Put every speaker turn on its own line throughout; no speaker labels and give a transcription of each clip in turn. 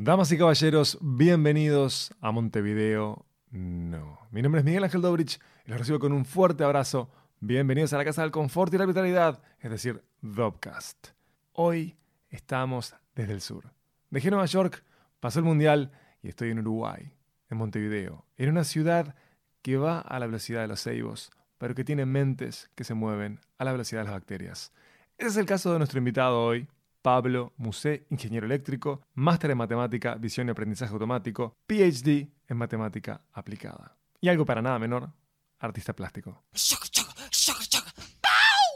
Damas y caballeros, bienvenidos a Montevideo. No. Mi nombre es Miguel Ángel Dobrich y los recibo con un fuerte abrazo. Bienvenidos a la Casa del Confort y la Vitalidad, es decir, Dobcast. Hoy estamos desde el sur. Dejé Nueva York, pasó el Mundial y estoy en Uruguay, en Montevideo, en una ciudad que va a la velocidad de los ceibos, pero que tiene mentes que se mueven a la velocidad de las bacterias. Ese es el caso de nuestro invitado hoy, Pablo Musé, ingeniero eléctrico, máster en matemática, visión y aprendizaje automático, PhD en matemática aplicada. Y algo para nada menor, artista plástico.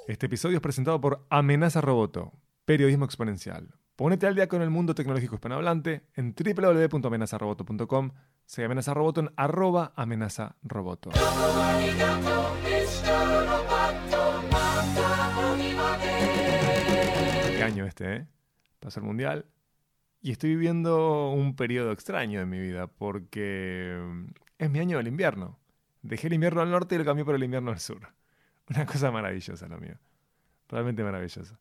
Este episodio es presentado por Amenaza Roboto, periodismo exponencial. Ponete al día con el mundo tecnológico hispanohablante en www.amenazaroboto.com. Sigue Amenaza Roboto en arroba amenaza año este, ¿eh? Pasó el mundial. Y estoy viviendo un periodo extraño en mi vida porque mm, es mi año del invierno. Dejé el invierno al norte y lo cambié por el invierno al sur. Una cosa maravillosa lo mío. Realmente maravillosa.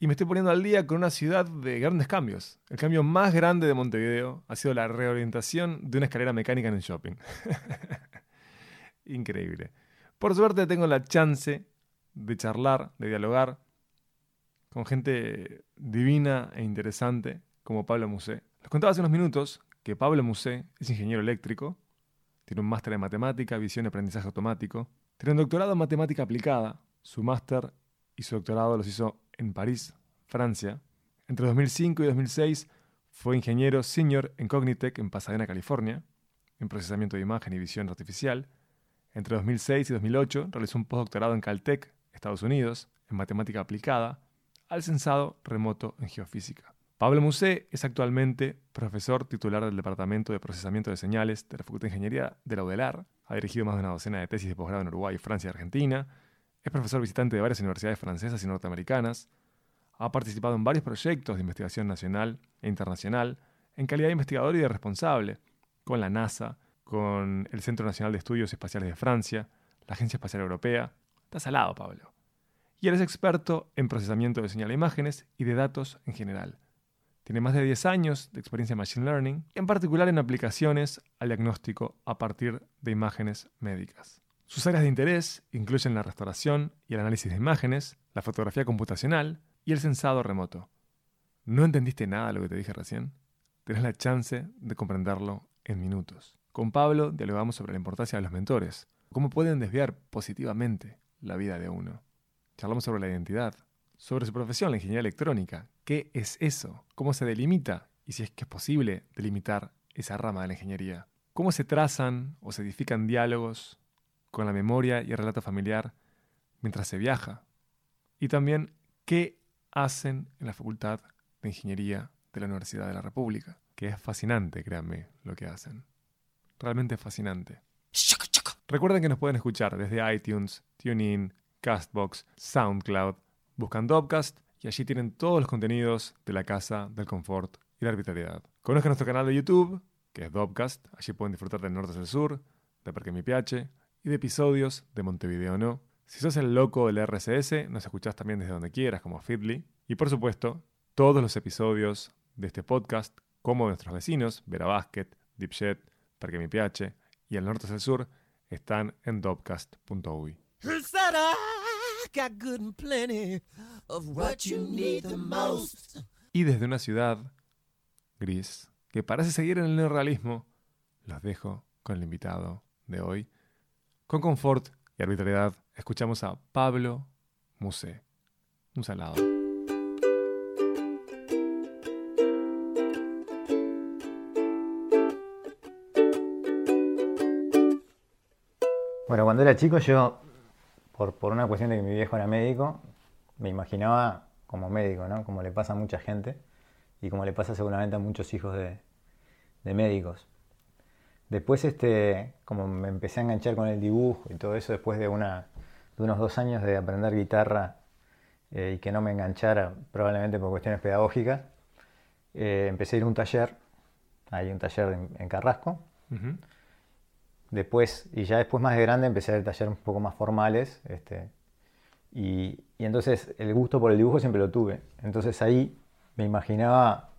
Y me estoy poniendo al día con una ciudad de grandes cambios. El cambio más grande de Montevideo ha sido la reorientación de una escalera mecánica en el shopping. Increíble. Por suerte tengo la chance de charlar, de dialogar con gente divina e interesante como Pablo Musé. Les contaba hace unos minutos que Pablo Musé es ingeniero eléctrico, tiene un máster en matemática, visión y aprendizaje automático, tiene un doctorado en matemática aplicada, su máster y su doctorado los hizo en París, Francia. Entre 2005 y 2006 fue ingeniero senior en Cognitech en Pasadena, California, en procesamiento de imagen y visión artificial. Entre 2006 y 2008 realizó un postdoctorado en Caltech, Estados Unidos, en matemática aplicada, al censado remoto en geofísica. Pablo Musé es actualmente profesor titular del Departamento de Procesamiento de Señales de la Facultad de Ingeniería de la UDELAR. Ha dirigido más de una docena de tesis de posgrado en Uruguay, Francia y Argentina. Es profesor visitante de varias universidades francesas y norteamericanas. Ha participado en varios proyectos de investigación nacional e internacional en calidad de investigador y de responsable, con la NASA, con el Centro Nacional de Estudios Espaciales de Francia, la Agencia Espacial Europea. Está salado, Pablo. Y él es experto en procesamiento de señal de imágenes y de datos en general. Tiene más de 10 años de experiencia en Machine Learning, en particular en aplicaciones al diagnóstico a partir de imágenes médicas. Sus áreas de interés incluyen la restauración y el análisis de imágenes, la fotografía computacional y el sensado remoto. ¿No entendiste nada de lo que te dije recién? Tenés la chance de comprenderlo en minutos. Con Pablo dialogamos sobre la importancia de los mentores, cómo pueden desviar positivamente la vida de uno. Charlamos sobre la identidad, sobre su profesión, la ingeniería electrónica. ¿Qué es eso? ¿Cómo se delimita? Y si es que es posible delimitar esa rama de la ingeniería. ¿Cómo se trazan o se edifican diálogos con la memoria y el relato familiar mientras se viaja. Y también qué hacen en la Facultad de Ingeniería de la Universidad de la República, que es fascinante, créanme, lo que hacen. Realmente fascinante. Recuerden que nos pueden escuchar desde iTunes, TuneIn, Castbox, SoundCloud. Buscan Dopcast y allí tienen todos los contenidos de la Casa del Confort y la Arbitrariedad. Conozcan nuestro canal de YouTube, que es Dopcast. Allí pueden disfrutar del norte del sur, de Parque Mi Piache, y de episodios de Montevideo No. Si sos el loco del RSS, nos escuchás también desde donde quieras, como Feedly. Y por supuesto, todos los episodios de este podcast, como nuestros vecinos, Vera Basket, Dipshet, Parque Mi PH y El Norte del Sur, están en dopcast.uy. Y desde una ciudad gris que parece seguir en el neorrealismo, los dejo con el invitado de hoy, con confort y arbitrariedad, escuchamos a Pablo Musé. Un salado.
Bueno, cuando era chico yo, por, por una cuestión de que mi viejo era médico, me imaginaba como médico, ¿no? Como le pasa a mucha gente y como le pasa seguramente a muchos hijos de, de médicos. Después, este, como me empecé a enganchar con el dibujo y todo eso, después de, una, de unos dos años de aprender guitarra eh, y que no me enganchara, probablemente por cuestiones pedagógicas, eh, empecé a ir a un taller, hay un taller en, Carrasco. Después, y ya después más de grande, empecé a talleres un poco más formales. Este, Y, y entonces el gusto por el dibujo siempre lo tuve. Entonces ahí me imaginaba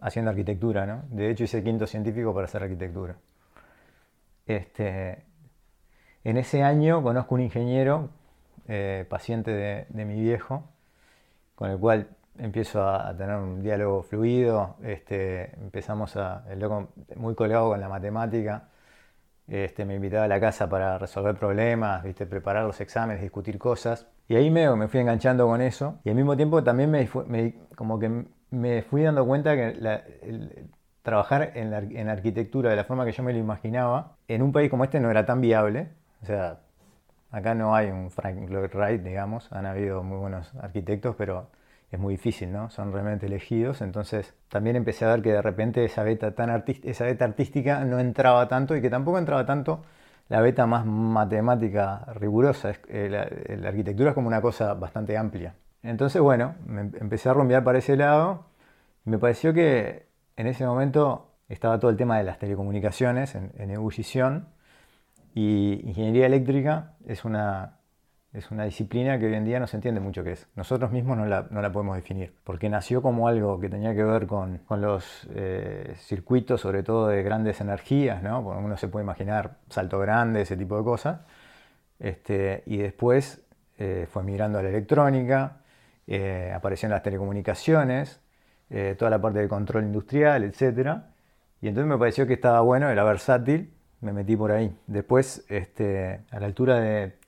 haciendo arquitectura, ¿no? De hecho hice quinto científico para hacer arquitectura. Este, en ese año conozco un ingeniero, eh, paciente de, de mi viejo, con el cual empiezo a, a tener un diálogo fluido, este, empezamos a, el loco muy colgado con la matemática, este, me invitaba a la casa para resolver problemas, ¿viste? preparar los exámenes, discutir cosas. Y ahí me, me fui enganchando con eso. Y al mismo tiempo también me, me- como que me fui dando cuenta que trabajar en la, en la arquitectura de la forma que yo me lo imaginaba, en un país como este no era tan viable. O sea, acá no hay un Frank Lloyd Wright, digamos. Han habido muy buenos arquitectos, pero es muy difícil, ¿no? Son realmente elegidos. Entonces también empecé a ver que de repente esa beta, tan esa beta artística no entraba tanto y que tampoco entraba tanto la beta más matemática rigurosa. Es- eh, la, la arquitectura es como una cosa bastante amplia. Entonces, bueno, me em- empecé a rumbear para ese lado y me pareció que en ese momento estaba todo el tema de las telecomunicaciones en, en ebullición y ingeniería eléctrica es una, es una disciplina que hoy en día no se entiende mucho qué es. Nosotros mismos no la, no la podemos definir, porque nació como algo que tenía que ver con, con los eh, circuitos, sobre todo de grandes energías, ¿no? Porque uno se puede imaginar salto grande, ese tipo de cosas. Este, y después eh, fue migrando a la electrónica, eh, aparecieron las telecomunicaciones, eh, toda la parte de control industrial, etc. Y entonces me pareció que estaba bueno, era versátil, me metí por ahí. Después, este, a la altura de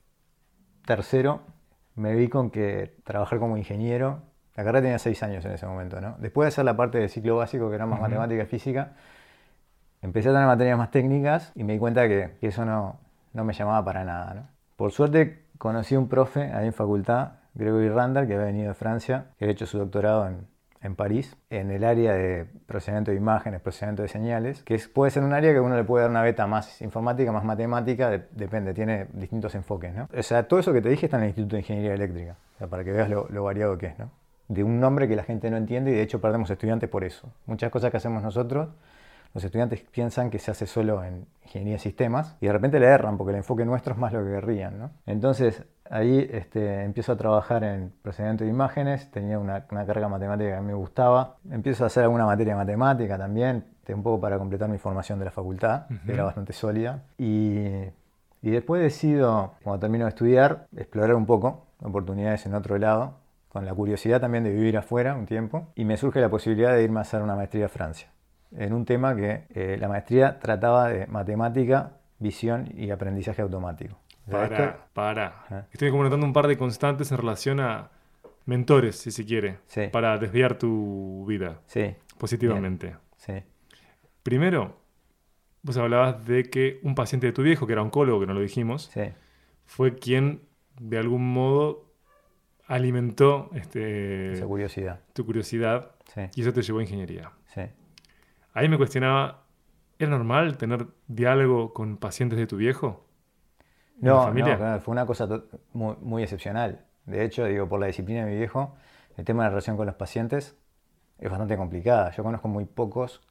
tercero, me vi con que trabajar como ingeniero, la carrera tenía seis años en ese momento, ¿no? Después de hacer la parte de ciclo básico, que era más
Ujú.
matemática y física, empecé a tener materias más técnicas y me di cuenta que, que eso no, no me llamaba para nada, ¿no? Por suerte conocí a un profe ahí en facultad, Gregory Randall, que había venido de Francia, que había hecho su doctorado en, en París, en el área de procesamiento de imágenes, procesamiento de señales, que es- puede ser un área que uno le puede dar una beta más informática, más matemática, de- depende, tiene distintos enfoques, ¿no? O sea, todo eso que te dije está en el Instituto de Ingeniería Eléctrica, o sea, para que veas lo, lo variado que es, ¿no? De un nombre que la gente no entiende y de hecho perdemos estudiantes por eso. Muchas cosas que hacemos nosotros los estudiantes piensan que se hace solo en ingeniería de sistemas y de repente le erran porque el enfoque nuestro es más lo que querrían. ¿no? Entonces ahí este, empiezo a trabajar en procesamiento de imágenes, tenía una, una carga matemática que me gustaba, empiezo a hacer alguna materia de matemática también, un poco para completar mi formación de la facultad, que era bastante sólida. Y, y después decido, cuando termino de estudiar, explorar un poco oportunidades en otro lado, con la curiosidad también de vivir afuera un tiempo, y me surge la posibilidad de irme a hacer una maestría a Francia en un tema que eh, la maestría trataba de matemática, visión y aprendizaje automático.
Para, para. Estoy como notando un par de constantes en relación a mentores, si se quiere,
Sí.
para desviar tu vida
sí,
positivamente.
sí,
Primero, vos hablabas de que un paciente de tu viejo, que era oncólogo, que no lo dijimos, fue quien de algún modo alimentó este,
esa curiosidad.
tu curiosidad
Sí,
y eso te llevó a ingeniería. Ahí me cuestionaba, ¿era normal tener diálogo con pacientes de tu viejo? ¿En la
No,
familia?
no, claro, fue una cosa muy, muy excepcional. De hecho, digo, por la disciplina de mi viejo, el tema de la relación con los pacientes es bastante complicada. Yo conozco muy pocos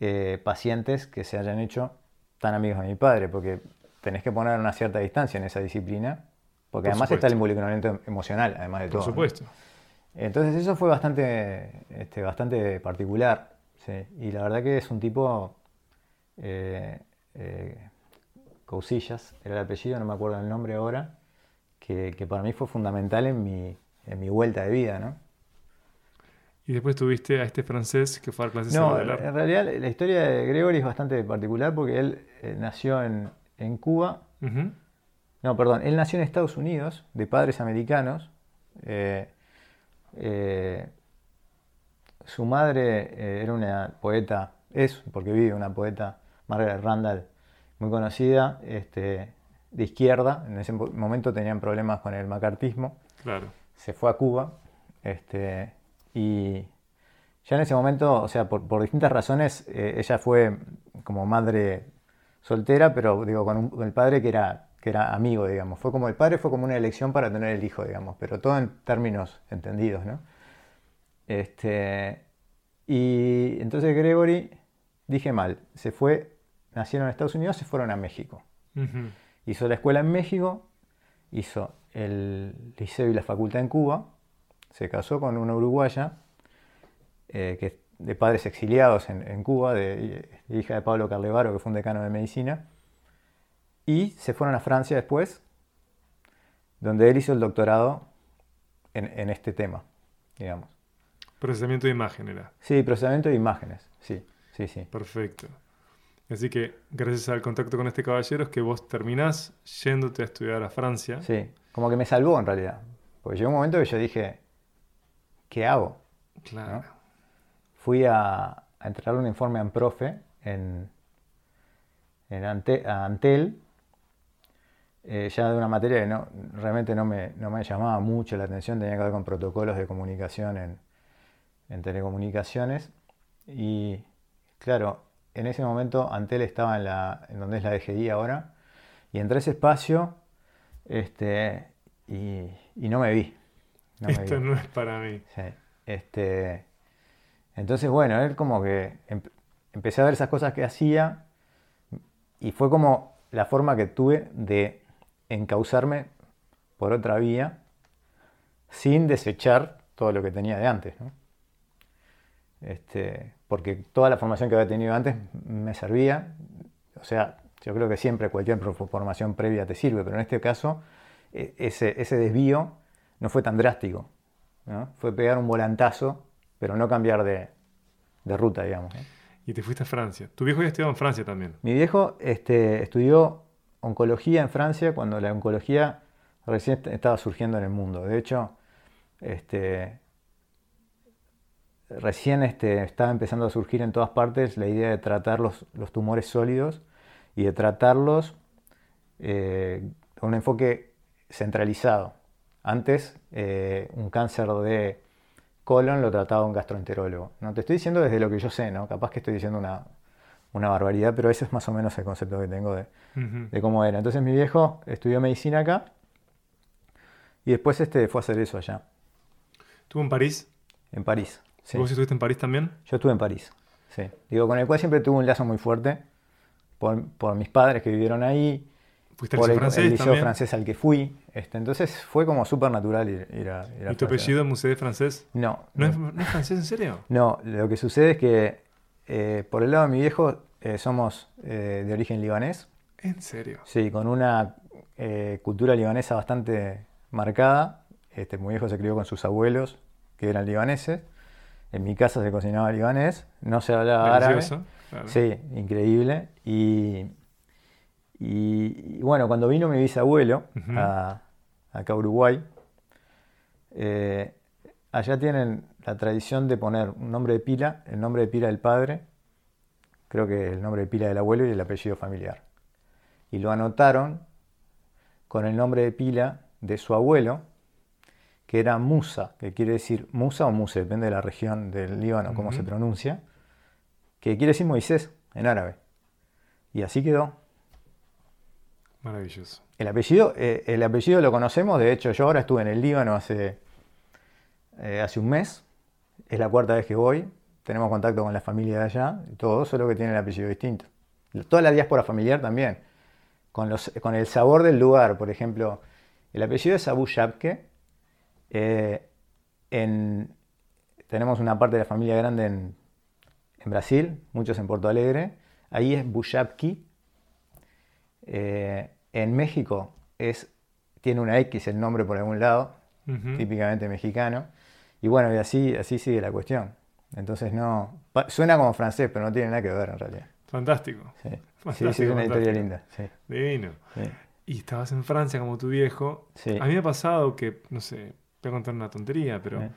eh, pacientes que se hayan hecho tan amigos de mi padre, porque tenés que poner una cierta distancia en esa disciplina, porque
Por
además está el involucramiento emocional, además de
Por
todo. ¿no?
supuesto.
Entonces eso fue bastante, este, bastante particular. Sí. Y la verdad que es un tipo, eh, eh, Cousillas, era el apellido, no me acuerdo el nombre ahora, que, que para mí fue fundamental en mi, en mi vuelta de vida, ¿no?
Y después tuviste a este francés que fue a clases
No, en realidad la historia de Gregory es bastante particular porque él eh, nació en, en Cuba. No, perdón, él nació en Estados Unidos, de padres americanos. eh, eh, su madre eh, era una poeta, es, porque vive una poeta, Margaret Randall, muy conocida, este, de izquierda. En ese mo- momento tenían problemas con el macartismo.
Claro.
Se fue a Cuba. Este, y ya en ese momento, o sea, por, por distintas razones, eh, ella fue como madre soltera, pero digo, con, un- con el padre que era, que era amigo, digamos. Fue como el padre fue como una elección para tener el hijo, digamos, pero todo en términos entendidos, ¿no? Este, y entonces Gregory, dije mal, se fue, nacieron en Estados Unidos, se fueron a México. Hizo la escuela en México, hizo el liceo y la facultad en Cuba, se casó con una uruguaya eh, que de padres exiliados en, en Cuba, de, hija de Pablo Carlevaro, que fue un decano de medicina, y se fueron a Francia después, donde él hizo el doctorado en, en este tema, digamos.
Procesamiento de imagen era.
Sí, procesamiento de imágenes, sí, sí, sí.
Perfecto. Así que gracias al contacto con este caballero es que vos terminás yéndote a estudiar a Francia.
Sí, como que me salvó en realidad. Porque llegó un momento que yo dije, ¿qué hago?
Claro.
Fui a, a entregar un informe a Amprofe en, en Ante- a Antel, eh, ya de una materia que no, realmente no me, no me llamaba mucho la atención, tenía que ver con protocolos de comunicación en, en telecomunicaciones. Y claro, en ese momento Antel estaba en, la, en donde es la DGI ahora, y entré a ese espacio este, y, y no me vi. No me
Esto
vi.
no es para mí.
Sí, este, entonces, bueno, él como que em- empecé a ver esas cosas que hacía y fue como la forma que tuve de encauzarme por otra vía sin desechar todo lo que tenía de antes. ¿no? Este, porque toda la formación que había tenido antes me servía. O sea, yo creo que siempre cualquier formación previa te sirve, pero en este caso e- ese, ese desvío no fue tan drástico. ¿no? Fue pegar un volantazo, pero no cambiar de, de ruta, digamos.
Y te fuiste a Francia. Tu viejo ya estudiado en Francia también.
Mi viejo este, estudió oncología en Francia cuando la oncología recién est- estaba surgiendo en el mundo. De hecho, este, recién este, estaba empezando a surgir en todas partes la idea de tratar los, los tumores sólidos y de tratarlos eh, con un enfoque centralizado. Antes, eh, un cáncer de colon lo trataba un gastroenterólogo. No te estoy diciendo desde lo que yo sé, ¿no? Capaz que estoy diciendo una, una barbaridad, pero ese es más o menos el concepto que tengo de, de cómo era. Entonces mi viejo estudió medicina acá y después este, fue a hacer eso allá,
¿Estuvo en París?
en París. Sí.
¿Vos estuviste en París también?
Yo estuve en París, sí. Digo, con el cual siempre tuve un lazo muy fuerte por, por mis padres que vivieron ahí,
¿Fuiste
por el,
francés
el liceo
también?
francés al que fui. Este, entonces fue como súper natural ir, ir a, ir a
¿Y tu apellido museo francés?
No,
¿No es, ¿No es francés en serio?
No, lo que sucede es que eh, por el lado de mi viejo eh, somos eh, de origen libanés,
¿En serio?
sí, con una cultura libanesa bastante marcada. Este, mi viejo se crió con sus abuelos, que eran libaneses. En mi casa se cocinaba libanés, no se hablaba árabe.
Delicioso. claro.
Sí, increíble. Y, y- y bueno, cuando vino mi bisabuelo a, acá a Uruguay, eh, allá tienen la tradición de poner un nombre de pila, el nombre de pila del padre, creo que el nombre de pila del abuelo y el apellido familiar. Y lo anotaron con el nombre de pila de su abuelo, que era Musa, que quiere decir Musa o Muse, depende de la región del Líbano, cómo se pronuncia, que quiere decir Moisés en árabe. Y así quedó.
Maravilloso.
El apellido, eh, el apellido lo conocemos, de hecho yo ahora estuve en el Líbano hace, eh, hace un mes, es la cuarta vez que voy, tenemos contacto con la familia de allá, y todo, solo que tiene el apellido distinto. Toda la diáspora familiar también, con, los, con el sabor del lugar, por ejemplo, el apellido es Abu Shabke, eh, en- tenemos una parte de la familia grande en, en Brasil, muchos en Porto Alegre, ahí es Bushabki, eh, en México es, tiene una X el nombre por algún lado, típicamente mexicano. Y bueno, y así, así sigue la cuestión. Entonces no. Suena como francés, pero no tiene nada que ver en realidad.
Fantástico.
Sí, sí, sí, es una historia linda. Sí,
Divino. Y estabas en Francia como tu viejo. A mí me ha pasado que, no sé, voy a contar una tontería, pero
Eh.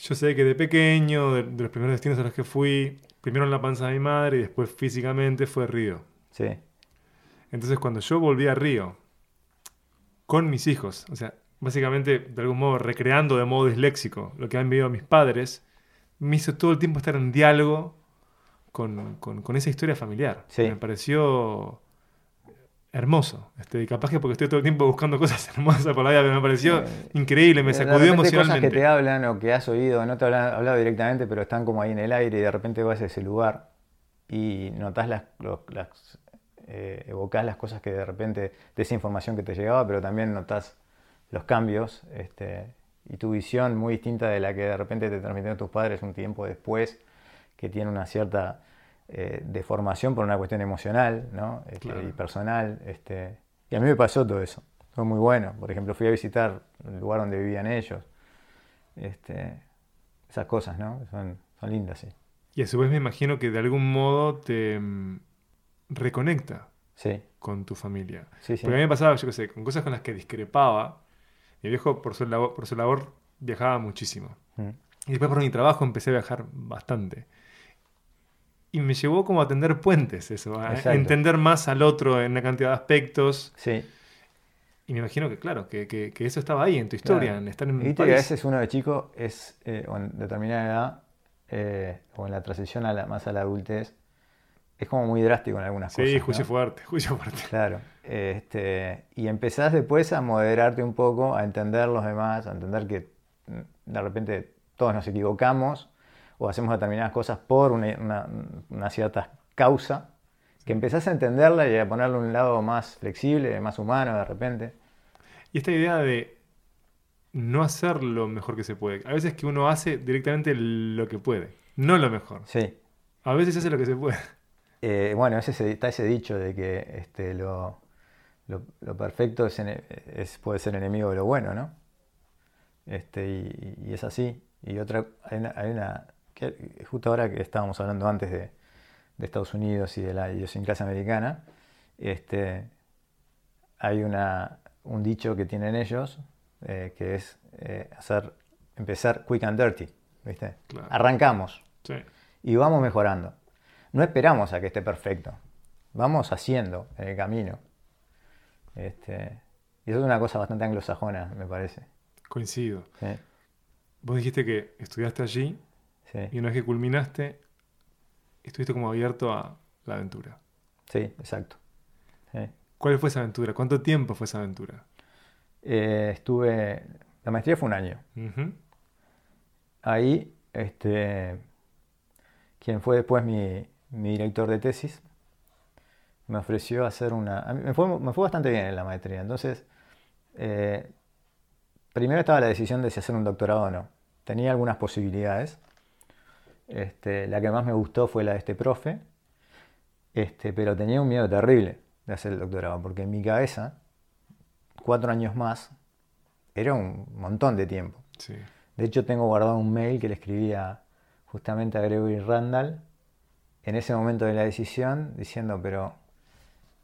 yo sé que de pequeño, de, de los primeros destinos a los que fui, primero en la panza de mi madre y después físicamente fue Río.
Sí,
Entonces cuando yo volví a Río con mis hijos, o sea, básicamente de algún modo recreando de modo disléxico lo que han vivido mis padres, me hizo todo el tiempo estar en diálogo con, con- con esa historia familiar.
Sí.
Me pareció hermoso. Este, capaz que porque estoy todo el tiempo buscando cosas hermosas por la vida, pero me pareció
Eh,
increíble, me sacudió
repente cosas que
emocionalmente.
te hablan o que has oído, no te han hablado directamente, pero están como ahí en el aire y de repente vas a ese lugar y notas las, los- las eh, evocás las cosas que de repente, de esa información que te llegaba, pero también notas los cambios este, y tu visión muy distinta de la que de repente te transmitieron tus padres un tiempo después, que tiene una cierta eh, deformación por una cuestión emocional ¿no? Este, y personal. Este, y a mí me pasó todo eso. Fue muy bueno. Por ejemplo, fui a visitar el lugar donde vivían ellos. Este, esas cosas, ¿no? Son, son lindas, sí.
Y a su vez me imagino que de algún modo te mm, reconecta
Sí,
con tu familia.
sí, sí.
Porque a mí me pasaba, yo qué sé, con cosas con las que discrepaba. Mi viejo, por su, labor, por su labor, viajaba muchísimo.
Mm.
Y después por mi trabajo empecé a viajar bastante. Y me llevó como a tender puentes eso, a
Exacto.
entender más al otro en una cantidad de aspectos.
Sí.
Y me imagino que, claro, que, que- que eso estaba ahí en tu historia,
Claro.
en estar en
Y viste que a veces uno de chico es, eh, o en determinada edad, eh, o en la transición a la, más a la adultez, es como muy drástico en algunas
Sí,
cosas.
juicio
¿no?
fuerte, juicio fuerte.
Claro. Este, y empezás después a moderarte un poco, a entender los demás, a entender que mm, de repente todos nos equivocamos o hacemos determinadas cosas por una, una- una cierta causa, que empezás a entenderla y a ponerle un lado más flexible, más humano de repente.
Y esta idea de no hacer lo mejor que se puede. A veces que uno hace directamente lo que puede, no lo mejor.
Sí.
A veces hace lo que se puede.
Eh, bueno, ese, se- está ese dicho de que este, lo, lo- lo perfecto es, puede ser enemigo de lo bueno, ¿no? Este, y, y es así. Y otra, hay una, hay una- que justo ahora que estábamos hablando antes de, de Estados Unidos y de la idiosincrasia americana, este, hay una, un dicho que tienen ellos eh, que es eh, hacer, empezar quick and dirty, ¿viste?
Claro.
Arrancamos
Sí.
y vamos mejorando. No esperamos a que esté perfecto. Vamos haciendo en el camino. Este, y eso es una cosa bastante anglosajona, me parece.
Coincido.
Sí,
Vos dijiste que estudiaste allí
sí,
y una vez que culminaste, estuviste como abierto a la aventura.
sí, exacto. Sí.
¿Cuál fue esa aventura? ¿Cuánto tiempo fue esa aventura?
Eh, estuve, la maestría fue un año. Ahí, este, quien fue después mi, mi director de tesis, me ofreció hacer una... a mí me, fue, me fue bastante bien en la maestría. Entonces, eh, primero estaba la decisión de si hacer un doctorado o no. Tenía algunas posibilidades. Este, la que más me gustó fue la de este profe, este, pero tenía un miedo terrible de hacer el doctorado, porque en mi cabeza, cuatro años más, era un montón de tiempo.
Sí.
De hecho, tengo guardado un mail que le escribía justamente a Gregory Randall en ese momento de la decisión, diciendo, pero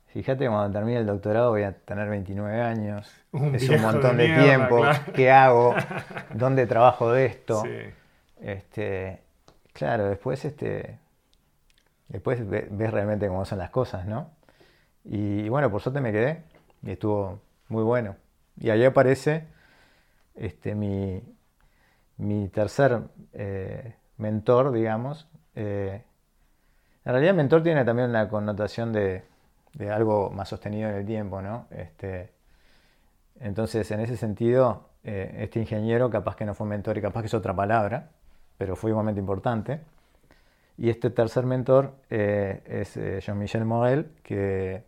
fíjate, cuando termine el doctorado voy a tener 29 años,
Un
es un montón de,
mierda,
tiempo,
claro.
¿qué hago? ¿Dónde trabajo de esto?
Sí.
Este, claro, después, este, después ve- ves realmente cómo son las cosas, ¿no? Y, bueno, por suerte me quedé y estuvo muy bueno. Y ahí aparece este, mi, mi tercer eh, mentor, digamos. Eh, en realidad mentor tiene también una connotación de, de algo más sostenido en el tiempo, ¿no? Este, entonces, en ese sentido, eh, este ingeniero capaz que no fue mentor y capaz que es otra palabra, pero fue igualmente importante. Y este tercer mentor eh, es eh, Jean-Michel Morel, que,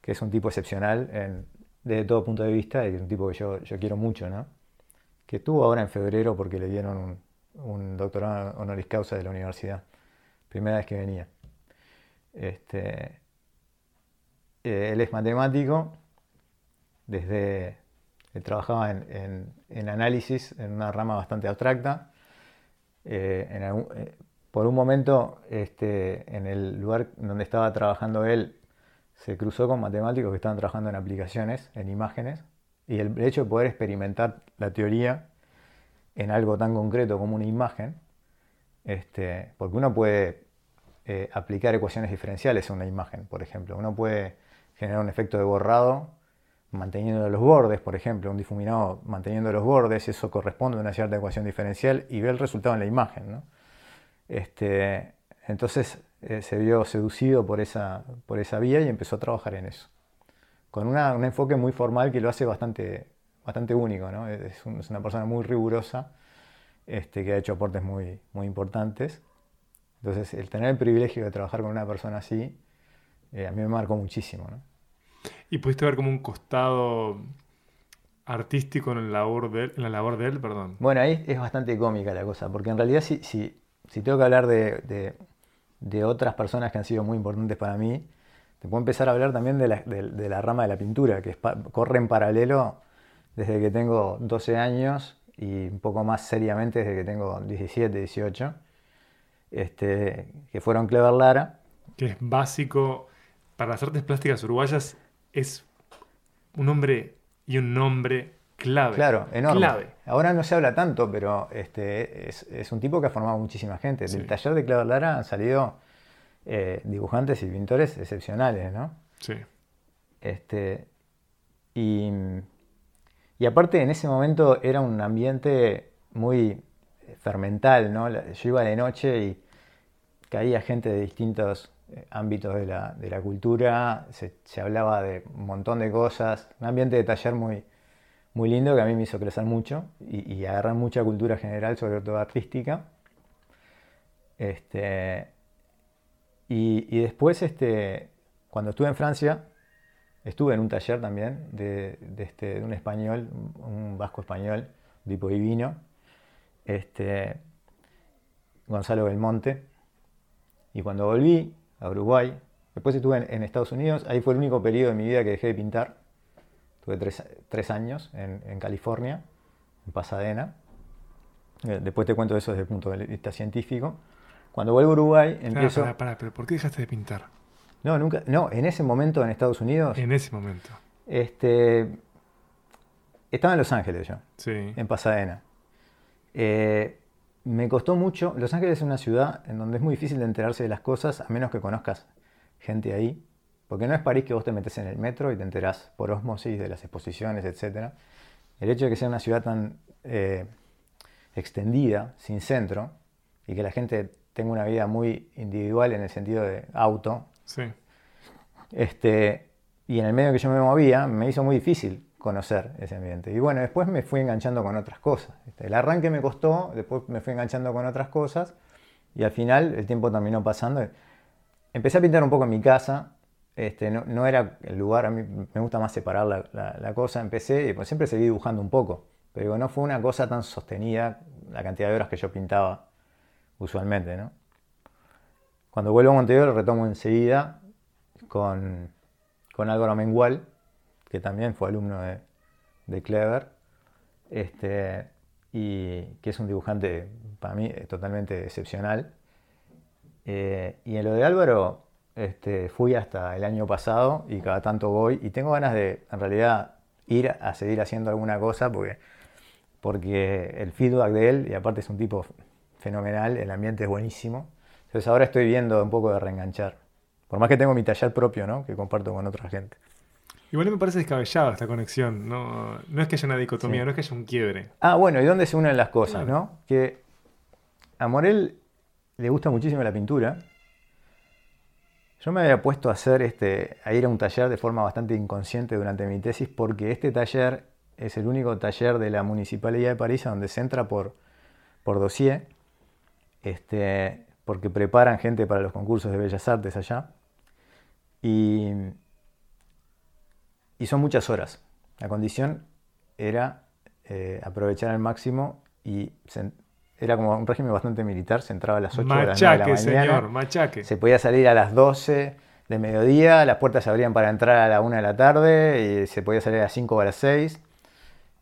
que es un tipo excepcional desde todo punto de vista, y un tipo que yo, yo quiero mucho, ¿no? Que estuvo ahora en febrero porque le dieron un, un doctorado honoris causa de la universidad. Primera vez que venía. Este, eh, él es matemático, desde, él trabajaba en, en- en análisis en una rama bastante abstracta. Eh, eh, por un momento, este, en el lugar donde estaba trabajando él, se cruzó con matemáticos que estaban trabajando en aplicaciones, en imágenes, y el hecho de poder experimentar la teoría en algo tan concreto como una imagen, este, porque uno puede eh, aplicar ecuaciones diferenciales a una imagen, por ejemplo. Uno puede generar un efecto de borrado manteniendo los bordes, por ejemplo, un difuminado manteniendo los bordes, eso corresponde a una cierta ecuación diferencial y ve el resultado en la imagen. ¿no? Este, entonces eh, se vio seducido por esa, por esa vía y empezó a trabajar en eso. Con una- un enfoque muy formal que lo hace bastante, bastante único. ¿no? Es, un- es una persona muy rigurosa este, que ha hecho aportes muy, muy importantes. Entonces, el tener el privilegio de trabajar con una persona así, eh, a mí me marcó muchísimo. ¿no?
Y pudiste ver como un costado artístico en la labor de él, en la labor de él perdón.
Bueno, ahí es bastante cómica la cosa, porque en realidad si, si, si tengo que hablar de, de- de otras personas que han sido muy importantes para mí, te puedo empezar a hablar también de la, de- de la rama de la pintura, que es corre en paralelo desde que tengo 12 años y un poco más seriamente desde que tengo 17, 18, este, que fueron Clever Lara.
que es básico para las artes plásticas uruguayas, es un hombre y un nombre clave.
Claro, enorme.
Clave.
Ahora no se habla tanto, pero este, es, es un tipo que ha formado muchísima gente.
Sí.
Del taller de Clever Lara han salido eh, dibujantes y pintores excepcionales, ¿no?
Sí.
Este, y, y aparte en ese momento era un ambiente muy fermental, ¿no? Yo iba de noche y caía gente de distintos ámbitos de la, de la cultura, se, se hablaba de un montón de cosas, un ambiente de taller muy, muy lindo que a mí me hizo crecer mucho y, y agarrar mucha cultura general, sobre todo artística. Este, y, y después, este, cuando estuve en Francia, estuve en un taller también de, de este, de un español, un vasco español, tipo divino, este, Gonzalo Belmonte. Y cuando volví a Uruguay, después estuve en, en Estados Unidos, ahí fue el único periodo de mi vida que dejé de pintar. Tuve tres, tres años en, en California, en Pasadena. Eh, Después te cuento eso desde el punto de vista científico. Cuando vuelvo a Uruguay, empiezo...
pará, pará, pero ¿por qué dejaste de pintar?
No, nunca, no, en ese momento en Estados Unidos,
En ese momento.
este, estaba en Los Ángeles yo,
Sí.
en Pasadena. Eh, me costó mucho, Los Ángeles es una ciudad en donde es muy difícil de enterarse de las cosas a menos que conozcas gente ahí, porque no es París que vos te metes en el metro y te enterás por osmosis de las exposiciones, etc. El hecho de que sea una ciudad tan eh, extendida, sin centro, y que la gente tenga una vida muy individual en el sentido de auto,
Sí.
este, y en el medio que yo me movía, me hizo muy difícil conocer ese ambiente. Y bueno, después me fui enganchando con otras cosas. El arranque me costó, después me fui enganchando con otras cosas, y al final el tiempo terminó pasando. Empecé a pintar un poco en mi casa, este, no, no era el lugar, a mí me gusta más separar la, la- cosa, empecé y pues siempre seguí dibujando un poco, pero no fue una cosa tan sostenida la cantidad de horas que yo pintaba usualmente, ¿no? Cuando vuelvo a Montevideo lo retomo enseguida con, con Álvaro Mengual, que también fue alumno de, de Clever, este, y que es un dibujante para mí totalmente excepcional. Eh, y en lo de Álvaro este, fui hasta el año pasado y cada tanto voy y tengo ganas de en realidad ir a seguir haciendo alguna cosa porque, porque el feedback de él, y aparte es un tipo fenomenal, el ambiente es buenísimo. Entonces ahora estoy viendo un poco de reenganchar. Por más que tengo mi taller propio, ¿no? Que comparto con otra gente.
Igual me parece descabellada esta conexión. No, no es que haya una dicotomía,
Sí.
no es que haya un quiebre.
Ah, bueno, ¿y dónde se unen las cosas,
Claro.
no? Que a Morel le gusta muchísimo la pintura. Yo me había puesto a hacer este, a ir a un taller de forma bastante inconsciente durante mi tesis porque este taller es el único taller de la Municipalidad de París donde se entra por, por dossier, este, porque preparan gente para los concursos de Bellas Artes allá. Y, y son muchas horas. La condición era eh, aprovechar al máximo y se- era como un régimen bastante militar, se entraba a las 8 de la, 9 de la
Machaque,
mañana.
señor, machaque.
Se podía salir a las 12 de mediodía, las puertas se abrían para entrar a la 1 de la tarde y se podía salir a las 5 o a las 6.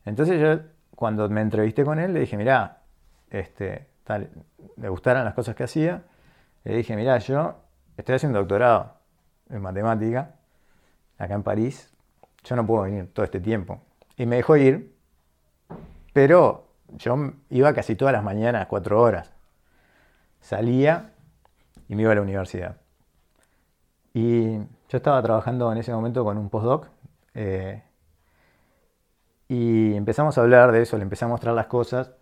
Entonces yo, cuando me entrevisté con él, le dije, mirá, este, tal, le gustaron las cosas que hacía. Le dije, mirá, yo estoy haciendo doctorado en matemática acá en París. Yo no puedo venir todo este tiempo. Y me dejó ir, pero yo iba casi todas las mañanas, cuatro horas. Salía y me iba a la universidad. Y yo estaba trabajando en ese momento con un postdoc. eh, y empezamos a hablar de eso, le empecé a mostrar las cosas.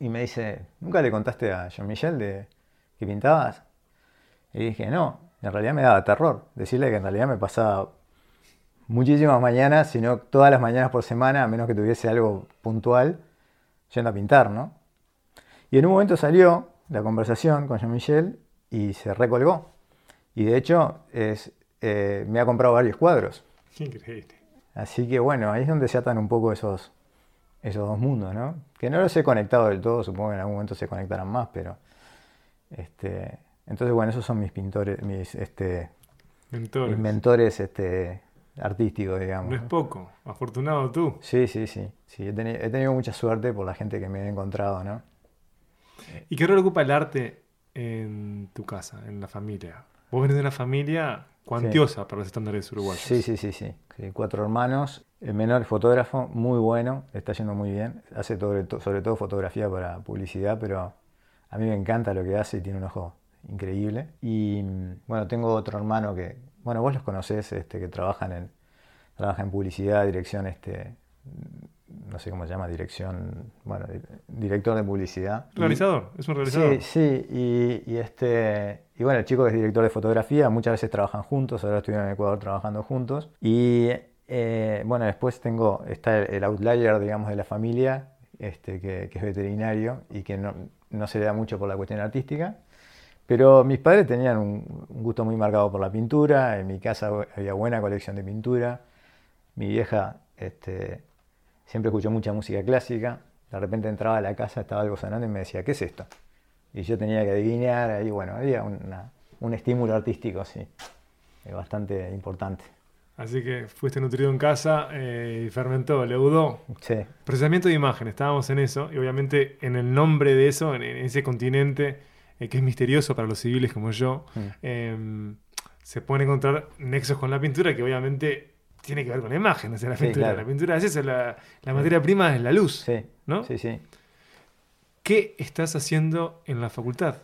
Y me dice, ¿nunca le contaste a Jean-Michel de que pintabas? Y dije, no, en realidad me daba terror. Decirle que en realidad me pasaba muchísimas mañanas, sino todas las mañanas por semana, a menos que tuviese algo puntual, yendo a pintar, ¿no? Y en un momento salió la conversación con Jean-Michel y se recolgó. Y de hecho es, eh, me ha comprado varios cuadros.
Increíble.
Así que bueno, ahí es donde se atan un poco esos, esos dos mundos, ¿no? Que no los he conectado del todo, supongo que en algún momento se conectarán más, pero... Este, entonces, bueno, esos son mis pintores, mis, este,
Mentores.
mis mentores este, artísticos, digamos.
No es poco. Afortunado tú.
Sí, sí, sí. sí he, teni- he tenido mucha suerte por la gente que me he encontrado, ¿no?
¿Y qué rol ocupa el arte en tu casa, en la familia? Vos venís de una familia cuantiosa para los estándares uruguayos.
Sí, sí, sí, sí. Sí, Cuatro hermanos. El menor es fotógrafo, muy bueno, está yendo muy bien. Hace todo- sobre todo fotografía para publicidad, pero a mí me encanta lo que hace y tiene un ojo increíble. Y mm, bueno, tengo otro hermano que, bueno, vos los conocés, este, que trabajan en, trabaja en publicidad, dirección, este, no sé cómo se llama, dirección, bueno, di- director de publicidad. Y-
Realizador, es un realizador.
Sí, sí, y, y este, y bueno, el chico que es director de fotografía, muchas veces trabajan juntos, ahora estuvieron en Ecuador trabajando juntos. Y eh, bueno, después tengo, está el, el outlier, digamos, de la familia, este, que, que es veterinario y que no, no se le da mucho por la cuestión artística. Pero mis padres tenían un, un gusto muy marcado por la pintura, en mi casa había buena colección de pintura, mi vieja este, siempre escuchó mucha música clásica, de repente entraba a la casa, estaba algo sonando y me decía, ¿qué es esto? Y yo tenía que adivinar, ahí bueno, había una- un estímulo artístico, sí, eh, bastante importante.
Así que fuiste nutrido en casa eh, y fermentó, leudó.
Sí,
Procesamiento de imagen, estábamos en eso. Y obviamente en el nombre de eso, en, en ese continente eh, que es misterioso para los civiles como yo,
Mm.
eh, se pueden encontrar nexos con la pintura que obviamente tiene que ver con la imagen. O sea, la
Sí,
pintura,
claro.
la pintura es eso, la, la materia prima es la luz.
sí,
¿No?
sí, sí.
¿Qué estás haciendo en la Facultad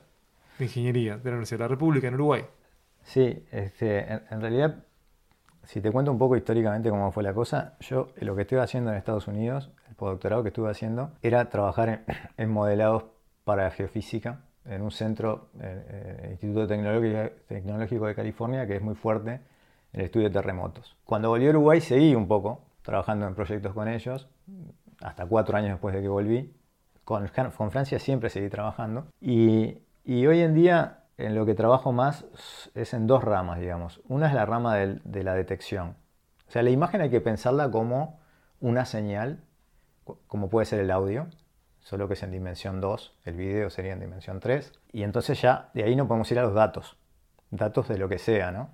de Ingeniería de la Universidad de la República en Uruguay?
Sí, este, en, en realidad, si te cuento un poco históricamente cómo fue la cosa, yo lo que estoy haciendo en Estados Unidos, el postdoctorado que estuve haciendo, era trabajar en, en modelados para geofísica en un centro, eh, eh, Instituto Tecnológico, de California, que es muy fuerte en el estudio de terremotos. Cuando volví a Uruguay seguí un poco trabajando en proyectos con ellos, hasta cuatro años después de que volví. Con, con Francia siempre seguí trabajando. Y, y hoy en día en lo que trabajo más es en dos ramas, digamos. Una es la rama del- de la detección. O sea, la imagen hay que pensarla como una señal, co- como puede ser el audio, solo que es en dimensión 2, el video sería en dimensión 3. Y entonces ya de ahí no podemos ir a los datos, datos de lo que sea, ¿no?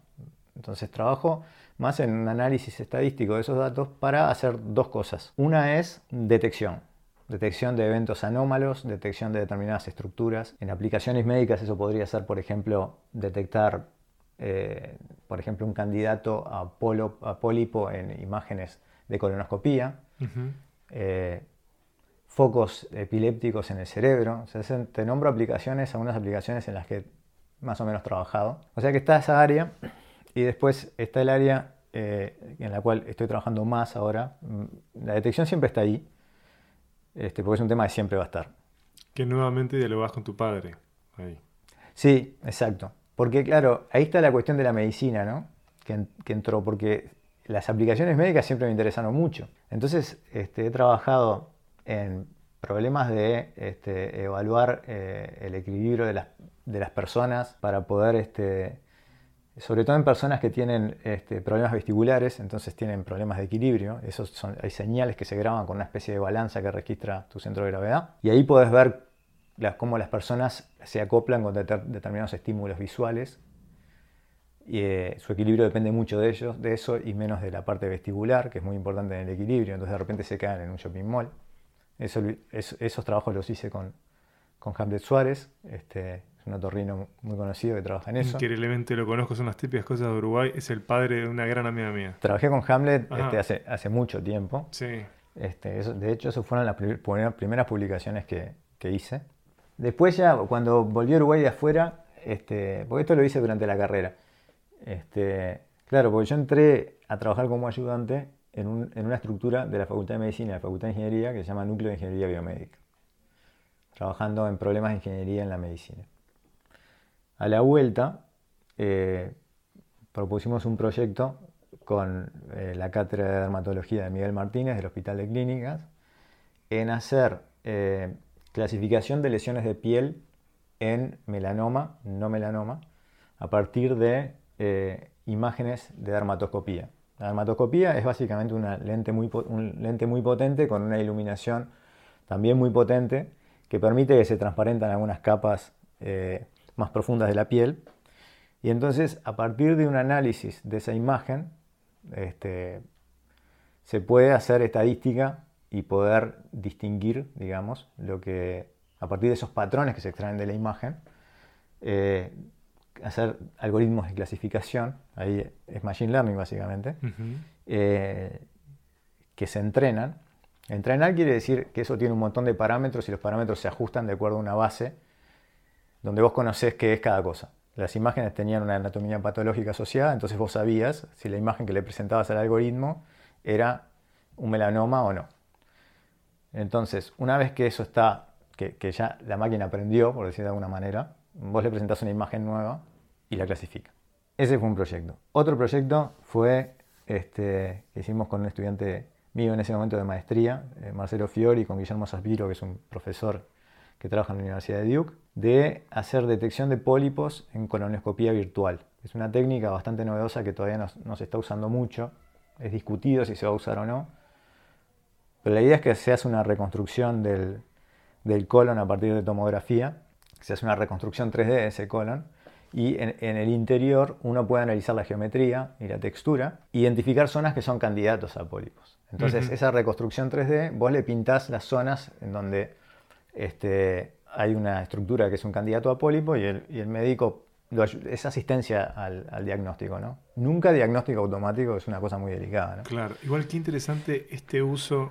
Entonces trabajo más en un análisis estadístico de esos datos para hacer dos cosas. Una es detección. Detección de eventos anómalos, detección de determinadas estructuras. En aplicaciones médicas eso podría ser, por ejemplo, detectar, eh, por ejemplo, un candidato a, polo- a pólipo en imágenes de colonoscopía. Eh, focos epilépticos en el cerebro. O sea, se- te nombro aplicaciones, algunas aplicaciones en las que más o menos he trabajado. O sea que está esa área y después está el área eh, en la cual estoy trabajando más ahora. Mm, La detección siempre está ahí, este, porque es un tema que siempre va a estar.
Que nuevamente dialogás con tu padre. Ahí.
Sí, exacto. Porque claro, ahí está la cuestión de la medicina, ¿no? Que, que entró, porque las aplicaciones médicas siempre me interesaron mucho. Entonces, este, he trabajado en problemas de este, evaluar eh, el equilibrio de las, de las personas para poder, este, sobre todo en personas que tienen este, problemas vestibulares, entonces tienen problemas de equilibrio. Esos son, hay señales que se graban con una especie de balanza que registra tu centro de gravedad. Y ahí puedes ver cómo las personas se acoplan con deter- determinados estímulos visuales. Y, eh, su equilibrio depende mucho de ellos, de eso y menos de la parte vestibular, que es muy importante en el equilibrio. Entonces de repente se caen en un shopping mall. Eso, es- esos trabajos los hice con, con Hamlet Suárez, este, es un otorrino muy conocido que trabaja en eso.
Increíblemente lo conozco, son las típicas cosas de Uruguay. Es el padre de una gran amiga mía.
Trabajé con Hamlet este, hace, hace mucho tiempo.
Sí.
Este, eso- de hecho, esas fueron las pri- primeras- primeras publicaciones que, que hice. Después ya, cuando volví a Uruguay de afuera, este, porque esto lo hice durante la carrera. Este, claro, porque yo entré a trabajar como ayudante en, un- en una estructura de la Facultad de Medicina y la Facultad de Ingeniería que se llama Núcleo de Ingeniería Biomédica, trabajando en problemas de ingeniería en la medicina. A la vuelta, eh, propusimos un proyecto con eh, la Cátedra de Dermatología de Miguel Martínez del Hospital de Clínicas en hacer eh, clasificación de lesiones de piel en melanoma, no melanoma, a partir de eh, imágenes de dermatoscopía. La dermatoscopía es básicamente una lente muy, un lente muy potente con una iluminación también muy potente que permite que se transparentan algunas capas eh, más profundas de la piel. Y entonces, a partir de un análisis de esa imagen, este, se puede hacer estadística y poder distinguir, digamos, lo que, a partir de esos patrones que se extraen de la imagen, eh, hacer algoritmos de clasificación, ahí es Machine Learning básicamente, eh, que se entrenan. Entrenar quiere decir que eso tiene un montón de parámetros y los parámetros se ajustan de acuerdo a una base donde vos conocés qué es cada cosa. Las imágenes tenían una anatomía patológica asociada, entonces vos sabías si la imagen que le presentabas al algoritmo era un melanoma o no. Entonces, una vez que eso está, que, que ya la máquina aprendió, por decir de alguna manera, vos le presentás una imagen nueva y la clasifica. Ese fue un proyecto. Otro proyecto fue este, que hicimos con un estudiante mío en ese momento de maestría, eh, Marcelo Fiori, con Guillermo Saspiro, que es un profesor que trabaja en la Universidad de Duke, de hacer detección de pólipos en colonoscopía virtual. Es una técnica bastante novedosa que todavía no, se está usando mucho. Es discutido si se va a usar o no. Pero la idea es que se hace una reconstrucción del, del colon a partir de tomografía se hace una reconstrucción 3D de ese colon y en, el interior uno puede analizar la geometría y la textura, identificar zonas que son candidatos a pólipos. Entonces, esa reconstrucción 3D, vos le pintás las zonas en donde este, hay una estructura que es un candidato a pólipo y el, médico es asistencia al, diagnóstico, ¿no? Nunca diagnóstico automático es una cosa muy delicada,
Claro, igual que interesante este uso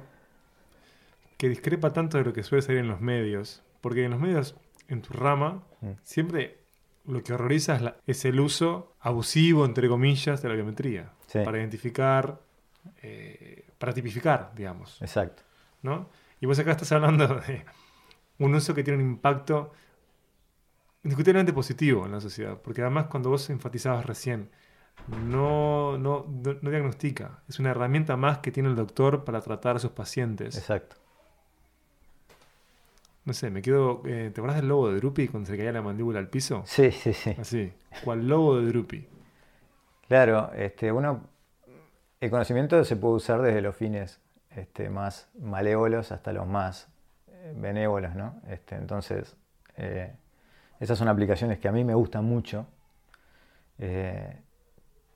que discrepa tanto de lo que suele salir en los medios, porque en los medios en tu rama, mm. siempre lo que horroriza es, el uso abusivo, entre comillas, de la biometría. Para identificar, eh, para tipificar, digamos.
Exacto.
¿no? Y vos acá estás hablando de un uso que tiene un impacto indiscutiblemente positivo en la sociedad. Porque además cuando vos enfatizabas recién, no, no, no diagnostica. Es una herramienta más que tiene el doctor para tratar a sus pacientes.
Exacto.
No sé, me quedo. Eh, ¿Te acuerdas del lobo de Drupi cuando se caía la mandíbula al piso?
Sí, sí, sí.
Así. ¿Cuál lobo de Drupi?
Claro, este, uno. El conocimiento se puede usar desde los fines este, más malévolos hasta los más eh, benévolos, ¿no? Este, entonces, eh, esas son aplicaciones que a mí me gustan mucho,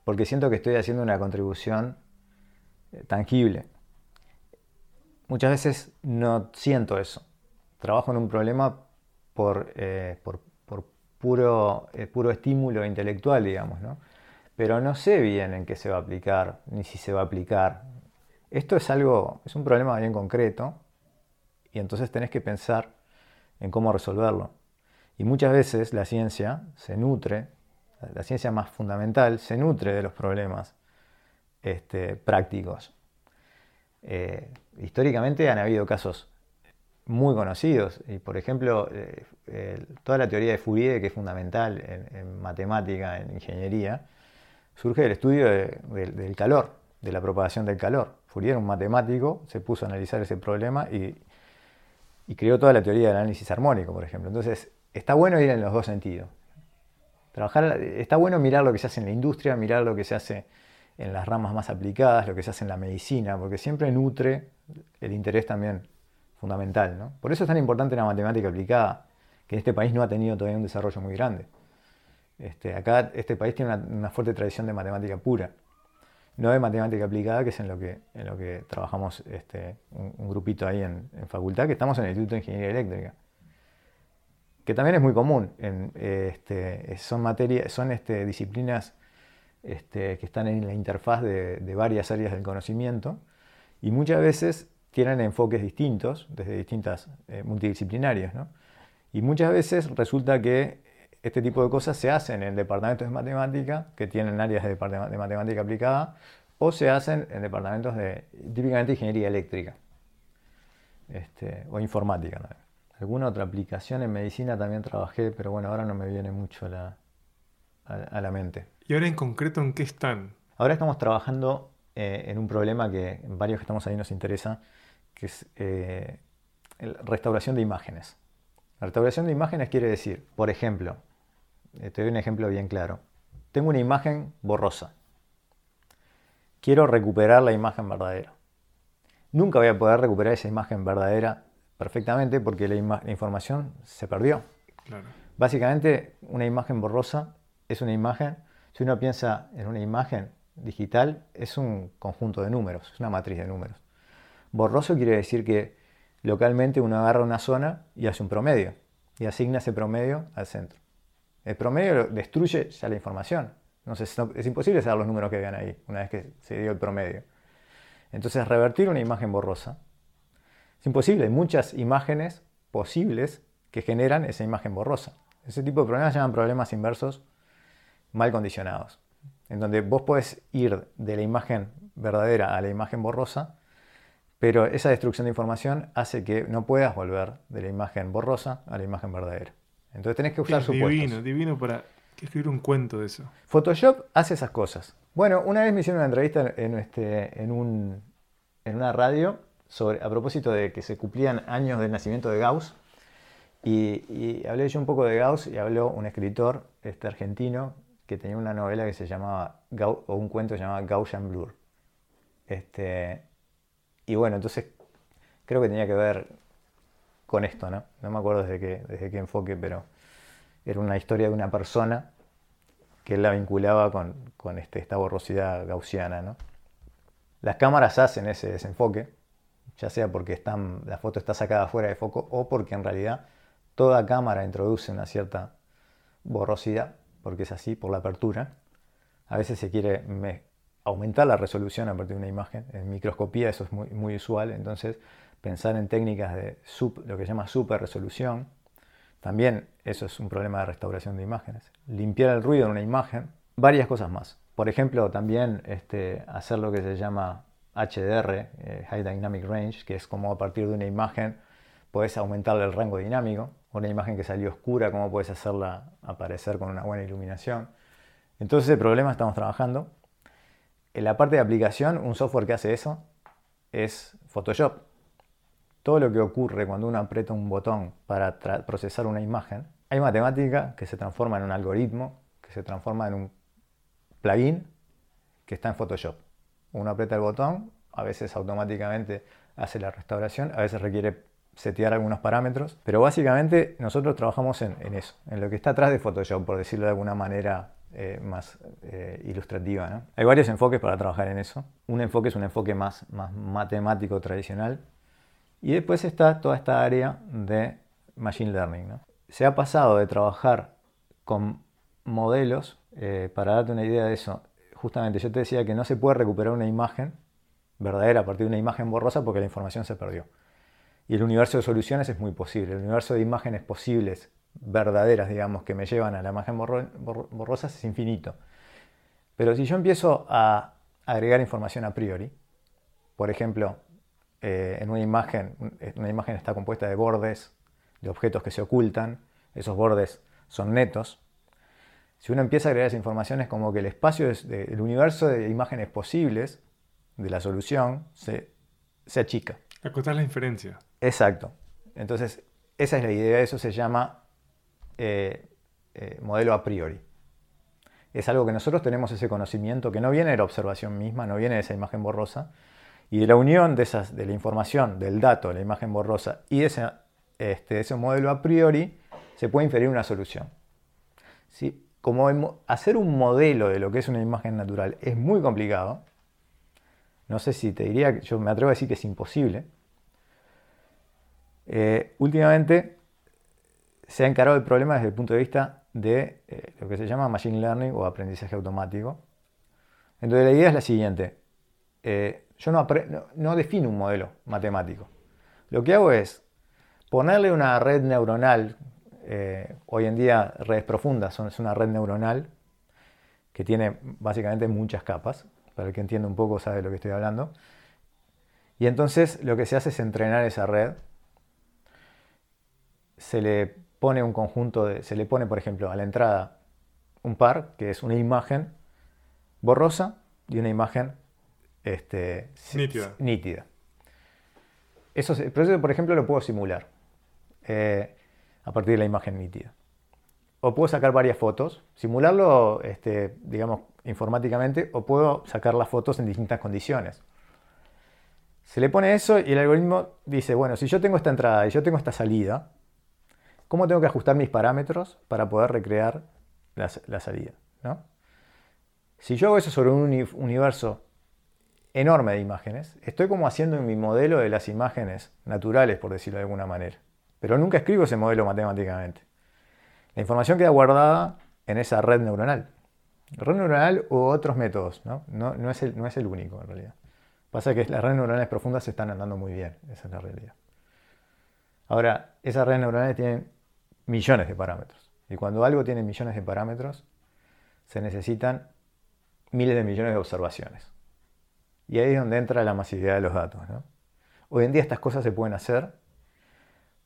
porque siento que estoy haciendo una contribución tangible. Muchas veces no siento eso trabajo en un problema por, eh, eh, puro estímulo intelectual, digamos, ¿no? Pero no sé bien en qué se va a aplicar, ni si se va a aplicar. Esto es algo, es un problema bien concreto, y entonces tenés que pensar en cómo resolverlo. Y muchas veces la ciencia se nutre, la ciencia más fundamental, se nutre de los problemas este, prácticos. Eh, históricamente han habido casos muy conocidos. Y por ejemplo, eh, toda la teoría de Fourier, que es fundamental en, matemática, en ingeniería, surge del estudio del calor, de la propagación del calor. Fourier un matemático, se puso a analizar ese problema y, creó toda la teoría del análisis armónico, por ejemplo. Entonces, está bueno ir en los dos sentidos. Trabajar, está bueno mirar lo que se hace en la industria, mirar lo que se hace en las ramas más aplicadas, lo que se hace en la medicina, porque siempre nutre el interés también fundamental. ¿no? Por eso es tan importante la matemática aplicada, que en este país no ha tenido todavía un desarrollo muy grande. Este, acá este país tiene una, fuerte tradición de matemática pura, no de matemática aplicada, que es en lo que, en lo que trabajamos este, un, grupito ahí en, facultad, que estamos en el Instituto de Ingeniería Eléctrica, que también es muy común. En, este, son materias, son este, disciplinas que están en la interfaz de varias áreas del conocimiento y muchas veces tienen enfoques distintos, desde distintas eh, multidisciplinarias. ¿no? Y muchas veces resulta que este tipo de cosas se hacen en departamentos de matemática, que tienen áreas de, de matemática aplicada, o se hacen en departamentos de típicamente ingeniería eléctrica este, o informática. Alguna otra aplicación en medicina también trabajé, pero bueno, ahora no me viene mucho a la, a la mente.
¿Y ahora en concreto en qué están?
Ahora estamos trabajando eh, en un problema que varios que estamos ahí nos interesa, que es eh, restauración de imágenes. La restauración de imágenes quiere decir, por ejemplo, eh, te doy un ejemplo bien claro. Tengo una imagen borrosa. quiero recuperar la imagen verdadera. Nunca voy a poder recuperar esa imagen verdadera perfectamente porque la, información se perdió.
Claro.
Básicamente, una imagen borrosa es una imagen, si uno piensa en una imagen digital, es un conjunto de números, es una matriz de números. Borroso quiere decir que localmente uno agarra una zona y hace un promedio y asigna ese promedio al centro. El promedio destruye ya la información. Entonces es imposible saber los números que vean ahí una vez que se dio el promedio. Entonces revertir una imagen borrosa es imposible. Hay muchas imágenes posibles que generan esa imagen borrosa. Ese tipo de problemas se llaman problemas inversos mal condicionados, en donde vos podés ir de la imagen verdadera a la imagen borrosa, pero esa destrucción de información hace que no puedas volver de la imagen borrosa a la imagen verdadera. Entonces tenés que usar
Es
supuestos.
divino, divino para escribir un cuento de eso.
Photoshop hace esas cosas. Bueno, una vez me hicieron una entrevista en, este, en, un- en una radio sobre, a propósito de que se cumplían años del nacimiento de Gauss. Y, y hablé yo un poco de Gauss y habló un escritor este, argentino que tenía una novela que se llamaba, o un cuento que se llamaba Gaussian Blur. Este, y bueno, entonces creo que tenía que ver con esto, ¿no? No me acuerdo desde qué, desde qué enfoque, pero era una historia de una persona que la vinculaba con, con este, esta borrosidad gaussiana. ¿no? Las cámaras hacen ese desenfoque, ya sea porque están, la foto está sacada fuera de foco o porque en realidad toda cámara introduce una cierta borrosidad, porque es así, por la apertura. A veces se quiere me- aumentar la resolución a partir de una imagen. En microscopía eso es muy, usual, entonces pensar en técnicas de lo que se llama super resolución, también eso es un problema de restauración de imágenes. Limpiar el ruido en una imagen, varias cosas más. Por ejemplo, también este, hacer lo que se llama HDR, eh, High Dynamic Range, que es como a partir de una imagen puedes aumentarle el rango dinámico. Una imagen que salió oscura, cómo puedes hacerla aparecer con una buena iluminación. Entonces, el problema estamos trabajando. En la parte de aplicación, un software que hace eso es Photoshop todo lo que ocurre cuando uno aprieta un botón para procesar una imagen, hay matemática que se transforma en un algoritmo, que se transforma en un plugin que está en Photoshop. Uno aprieta el botón, a veces automáticamente hace la restauración, a veces requiere setear algunos parámetros, pero básicamente nosotros trabajamos en, eso, en lo que está atrás de Photoshop, por decirlo de alguna manera eh, más eh, ilustrativa. Hay varios enfoques para trabajar en eso. Un enfoque es un enfoque más, matemático tradicional, y después está toda esta área de Machine Learning. Se ha pasado de trabajar con modelos, eh, para darte una idea de eso, justamente yo te decía que no se puede recuperar una imagen verdadera a partir de una imagen borrosa porque la información se perdió. Y el universo de soluciones es muy posible. El universo de imágenes posibles, verdaderas, digamos, que me llevan a la imagen borro- borro- borrosa es infinito. Pero si yo empiezo a agregar información a priori, por ejemplo, eh, en una imagen, un- una imagen está compuesta de bordes, de objetos que se ocultan, esos bordes son netos. Si uno empieza a agregar esa información es como que el espacio, es el universo de imágenes posibles de la solución se, se achica.
Acotar la inferencia.
Exacto. Entonces, esa es la idea, eso se llama eh, eh, modelo a priori. Es algo que nosotros tenemos ese conocimiento que no viene de la observación misma, no viene de esa imagen borrosa, y de la unión de, esas, de la información, del dato, de la imagen borrosa y de ese, este, ese modelo a priori, se puede inferir una solución. ¿Sí? Como hacer un modelo de lo que es una imagen natural es muy complicado, no sé si te diría, yo me atrevo a decir que es imposible, eh, últimamente se ha encarado el problema desde el punto de vista de eh, lo que se llama Machine Learning o aprendizaje automático. Entonces la idea es la siguiente. Eh, yo no, defino un modelo matemático. Lo que hago es ponerle una red neuronal, eh, hoy en día redes profundas son, es una red neuronal que tiene básicamente muchas capas, para el que entienda un poco sabe de lo que estoy hablando. Y entonces lo que se hace es entrenar esa red se le pone un conjunto de, se le pone, por ejemplo, a la entrada un par, que es una imagen borrosa y una imagen este,
Nítida.
nítida. Eso, pero eso, por ejemplo, lo puedo simular eh, a partir de la imagen nítida. o puedo sacar varias fotos, simularlo, este, digamos, informáticamente, o puedo sacar las fotos en distintas condiciones. Se le pone eso y el algoritmo dice, bueno, si yo tengo esta entrada y yo tengo esta salida, ¿cómo tengo que ajustar mis parámetros para poder recrear la, salida? ¿no? Si yo hago eso sobre un universo enorme de imágenes, estoy como haciendo mi modelo de las imágenes naturales, por decirlo de alguna manera. Pero nunca escribo ese modelo matemáticamente. La información queda guardada en esa red neuronal. Red neuronal u otros métodos, ¿no? No, es, el, no es el único en realidad. Pasa que las redes neuronales profundas se están andando muy bien, esa es la realidad. Ahora, esas redes neuronales tienen millones de parámetros. Y cuando algo tiene millones de parámetros, se necesitan miles de millones de observaciones. Y ahí es donde entra la masividad de los datos. Hoy en día estas cosas se pueden hacer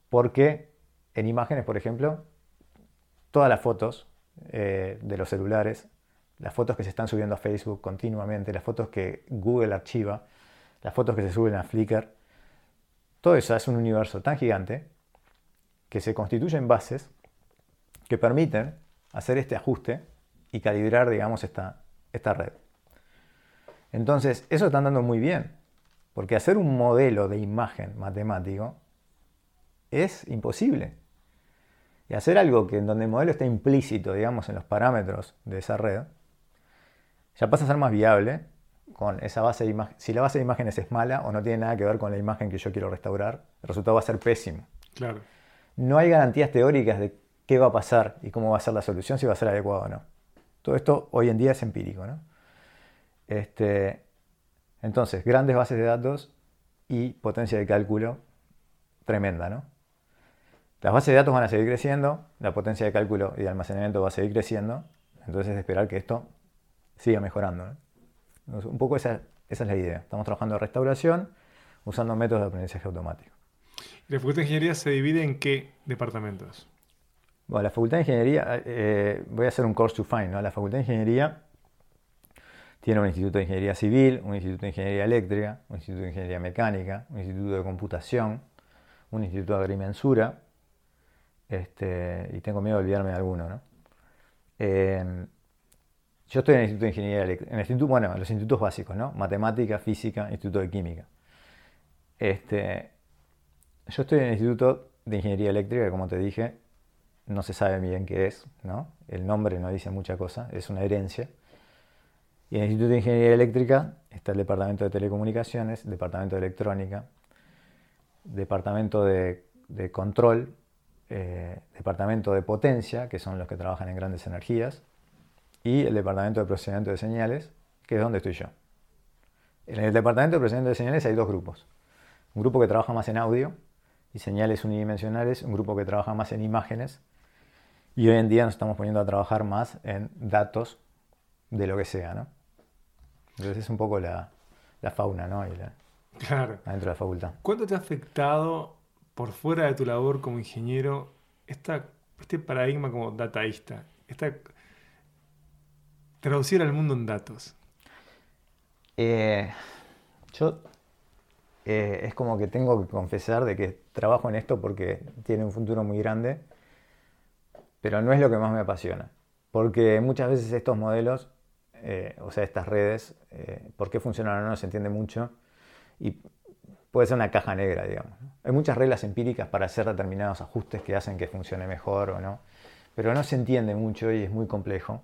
porque en imágenes, por ejemplo, todas las fotos eh, de los celulares las fotos que se están subiendo a Facebook continuamente, las fotos que Google archiva, las fotos que se suben a Flickr. Todo eso es un universo tan gigante que se constituye en bases que permiten hacer este ajuste y calibrar, digamos, esta, esta red. Entonces, eso está andando muy bien, porque hacer un modelo de imagen matemático es imposible. Y hacer algo que en donde el modelo está implícito, digamos, en los parámetros de esa red, ya pasa a ser más viable con esa base de imágenes. Si la base de imágenes es mala o no tiene nada que ver con la imagen que yo quiero restaurar, el resultado va a ser pésimo.
Claro.
No hay garantías teóricas de qué va a pasar y cómo va a ser la solución, si va a ser adecuado o no. Todo esto hoy en día es empírico. ¿no? Este, entonces, grandes bases de datos y potencia de cálculo tremenda. ¿no? Las bases de datos van a seguir creciendo, la potencia de cálculo y de almacenamiento va a seguir creciendo, entonces es esperar que esto siga mejorando. Un poco esa, es la idea. Estamos trabajando en restauración usando métodos de aprendizaje automático.
¿Y la Facultad de Ingeniería se divide en qué departamentos?
Bueno, la Facultad de Ingeniería, eh, voy a hacer un course to find. ¿no? La Facultad de Ingeniería tiene un Instituto de Ingeniería Civil, un Instituto de Ingeniería Eléctrica, un Instituto de Ingeniería Mecánica, un Instituto de Computación, un Instituto de Agrimensura, este, y tengo miedo de olvidarme de alguno. ¿no? Eh, yo estoy en el Instituto de Ingeniería Eléctrica, en el instituto, bueno, los institutos básicos, ¿no? Matemática, Física, Instituto de Química. Este, yo estoy en el Instituto de Ingeniería Eléctrica, como te dije, no se sabe bien qué es, ¿no? El nombre no dice mucha cosa, es una herencia. Y en el Instituto de Ingeniería Eléctrica está el Departamento de Telecomunicaciones, Departamento de Electrónica, Departamento de, Control, eh, Departamento de Potencia, que son los que trabajan en grandes energías, y el departamento de procesamiento de señales, que es donde estoy yo. En el departamento de procesamiento de señales hay dos grupos. Un grupo que trabaja más en audio y señales unidimensionales, un grupo que trabaja más en imágenes. Y hoy en día nos estamos poniendo a trabajar más en datos de lo que sea, ¿no? Entonces es un poco la, fauna, ¿no?
claro.
Dentro de la facultad.
¿Cuánto te ha afectado por fuera de tu labor como ingeniero esta, este paradigma como dataísta? Esta Traducir al mundo en datos.
Eh, yo eh, es como que tengo que confesar de que trabajo en esto porque tiene un futuro muy grande, pero no es lo que más me apasiona. Porque muchas veces estos modelos, eh, o sea, estas redes, por qué funcionan o no, se entiende mucho y puede ser una caja negra, digamos. Hay muchas reglas empíricas para hacer determinados ajustes que hacen que funcione mejor o no, pero no se entiende mucho y es muy complejo.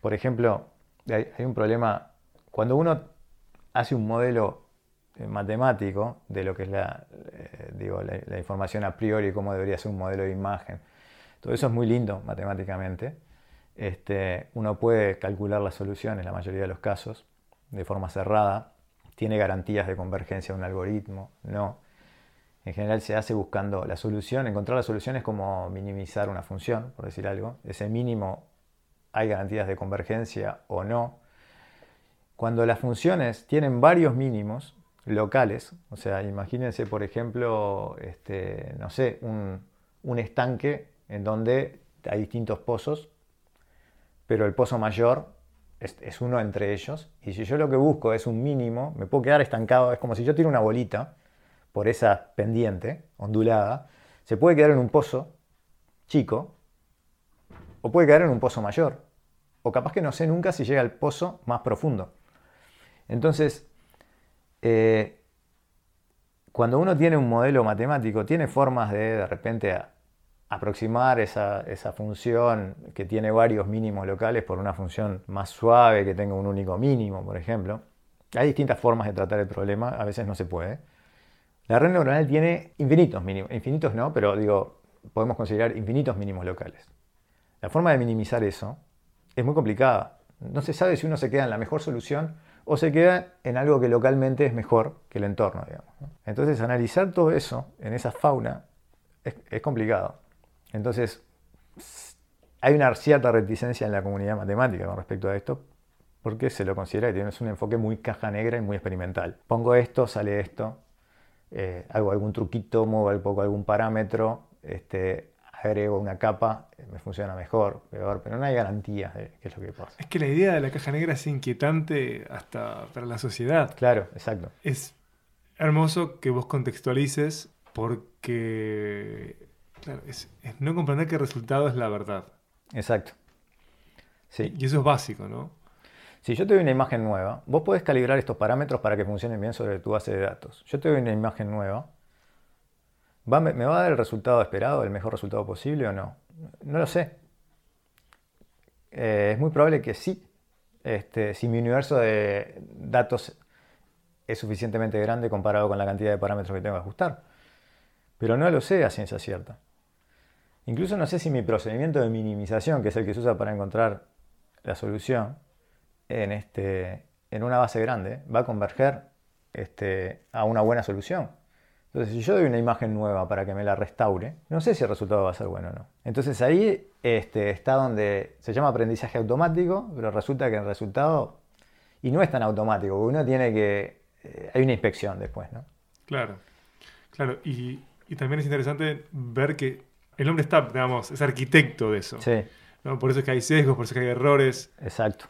Por ejemplo, hay, un problema, cuando uno hace un modelo eh, matemático de lo que es la, eh, la, información a priori, cómo debería ser un modelo de imagen, todo eso es muy lindo matemáticamente. Este, uno puede calcular las soluciones, la mayoría de los casos, de forma cerrada. Tiene garantías de convergencia de un algoritmo, no. En general se hace buscando la solución. Encontrar la solución es como minimizar una función, por decir algo. Ese mínimo hay garantías de convergencia o no. Cuando las funciones tienen varios mínimos locales, o sea, imagínense por ejemplo, este, no sé, un, estanque en donde hay distintos pozos, pero el pozo mayor es, uno entre ellos, y si yo lo que busco es un mínimo, me puedo quedar estancado, es como si yo tiro una bolita por esa pendiente ondulada, se puede quedar en un pozo chico, o puede caer en un pozo mayor, o capaz que no sé nunca si llega al pozo más profundo. Entonces, eh, cuando uno tiene un modelo matemático, tiene formas de de repente aproximar esa, esa, función que tiene varios mínimos locales por una función más suave que tenga un único mínimo, por ejemplo. Hay distintas formas de tratar el problema, a veces no se puede. La red neuronal tiene infinitos mínimos, infinitos no, pero digo, podemos considerar infinitos mínimos locales. La forma de minimizar eso es muy complicada. No se sabe si uno se queda en la mejor solución o se queda en algo que localmente es mejor que el entorno. Digamos, Entonces, analizar todo eso en esa fauna es, complicado. Entonces, hay una cierta reticencia en la comunidad matemática con respecto a esto, porque se lo considera que tiene un enfoque muy caja negra y muy experimental. Pongo esto, sale esto, eh, hago algún truquito, muevo un poco algún parámetro, este, agrego una capa, eh, me funciona mejor, peor, pero no hay garantías de qué es lo que pasa.
Es que la idea de la caja negra es inquietante hasta para la sociedad.
Claro, exacto.
Es hermoso que vos contextualices porque es, no comprender que el resultado es la verdad.
Exacto.
Sí. Y eso es básico, ¿no?
Si yo te doy una imagen nueva, vos podés calibrar estos parámetros para que funcionen bien sobre tu base de datos. Yo te doy una imagen nueva, ¿me va a dar el resultado esperado, el mejor resultado posible o no? No lo sé. Eh, es muy probable que sí. Este, si mi universo de datos es suficientemente grande comparado con la cantidad de parámetros que tengo que ajustar. Pero no lo sé a ciencia cierta. Incluso no sé si mi procedimiento de minimización, que es el que se usa para encontrar la solución, en, este, en una base grande va a converger este, a una buena solución. Entonces, si yo doy una imagen nueva para que me la restaure, no sé si el resultado va a ser bueno o no. Entonces ahí este, está donde se llama aprendizaje automático, pero resulta que el resultado, y no es tan automático, porque uno tiene que, eh, hay una inspección después, ¿no?
Claro, claro, y, y, también es interesante ver que el hombre está, digamos, es arquitecto de eso.
Sí.
Por eso es que hay sesgos, por eso es que hay errores.
Exacto.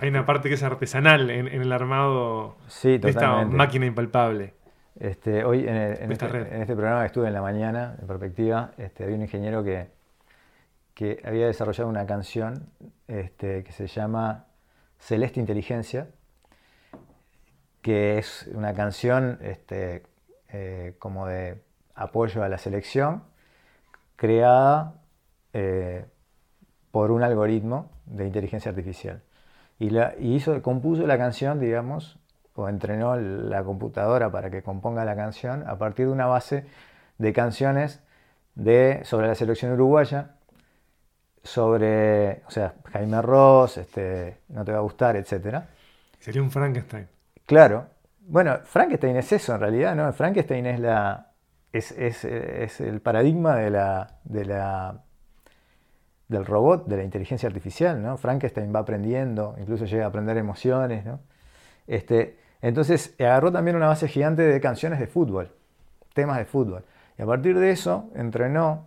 Hay una parte que es artesanal en, el armado
de
esta máquina impalpable.
Este, hoy en, este, en, este, programa que estuve en la mañana, en perspectiva, este, había un ingeniero que, que había desarrollado una canción este, que se llama Celeste Inteligencia, que es una canción este, eh, como de apoyo a la selección, creada eh, por un algoritmo de inteligencia artificial. Y, la, hizo, compuso la canción, digamos, o entrenó la computadora para que componga la canción a partir de una base de canciones de, sobre la selección uruguaya, sobre, o sea, Jaime Ross, este, No te va a gustar, etc.
Sería un Frankenstein.
Claro. Bueno, Frankenstein es eso en realidad, ¿no? Frankenstein es la. es, es, es el paradigma de la, de la del robot, de la inteligencia artificial, ¿no? Frankenstein va aprendiendo, incluso llega a aprender emociones, ¿no? Este, entonces agarró también una base gigante de canciones de fútbol, temas de fútbol. Y a partir de eso entrenó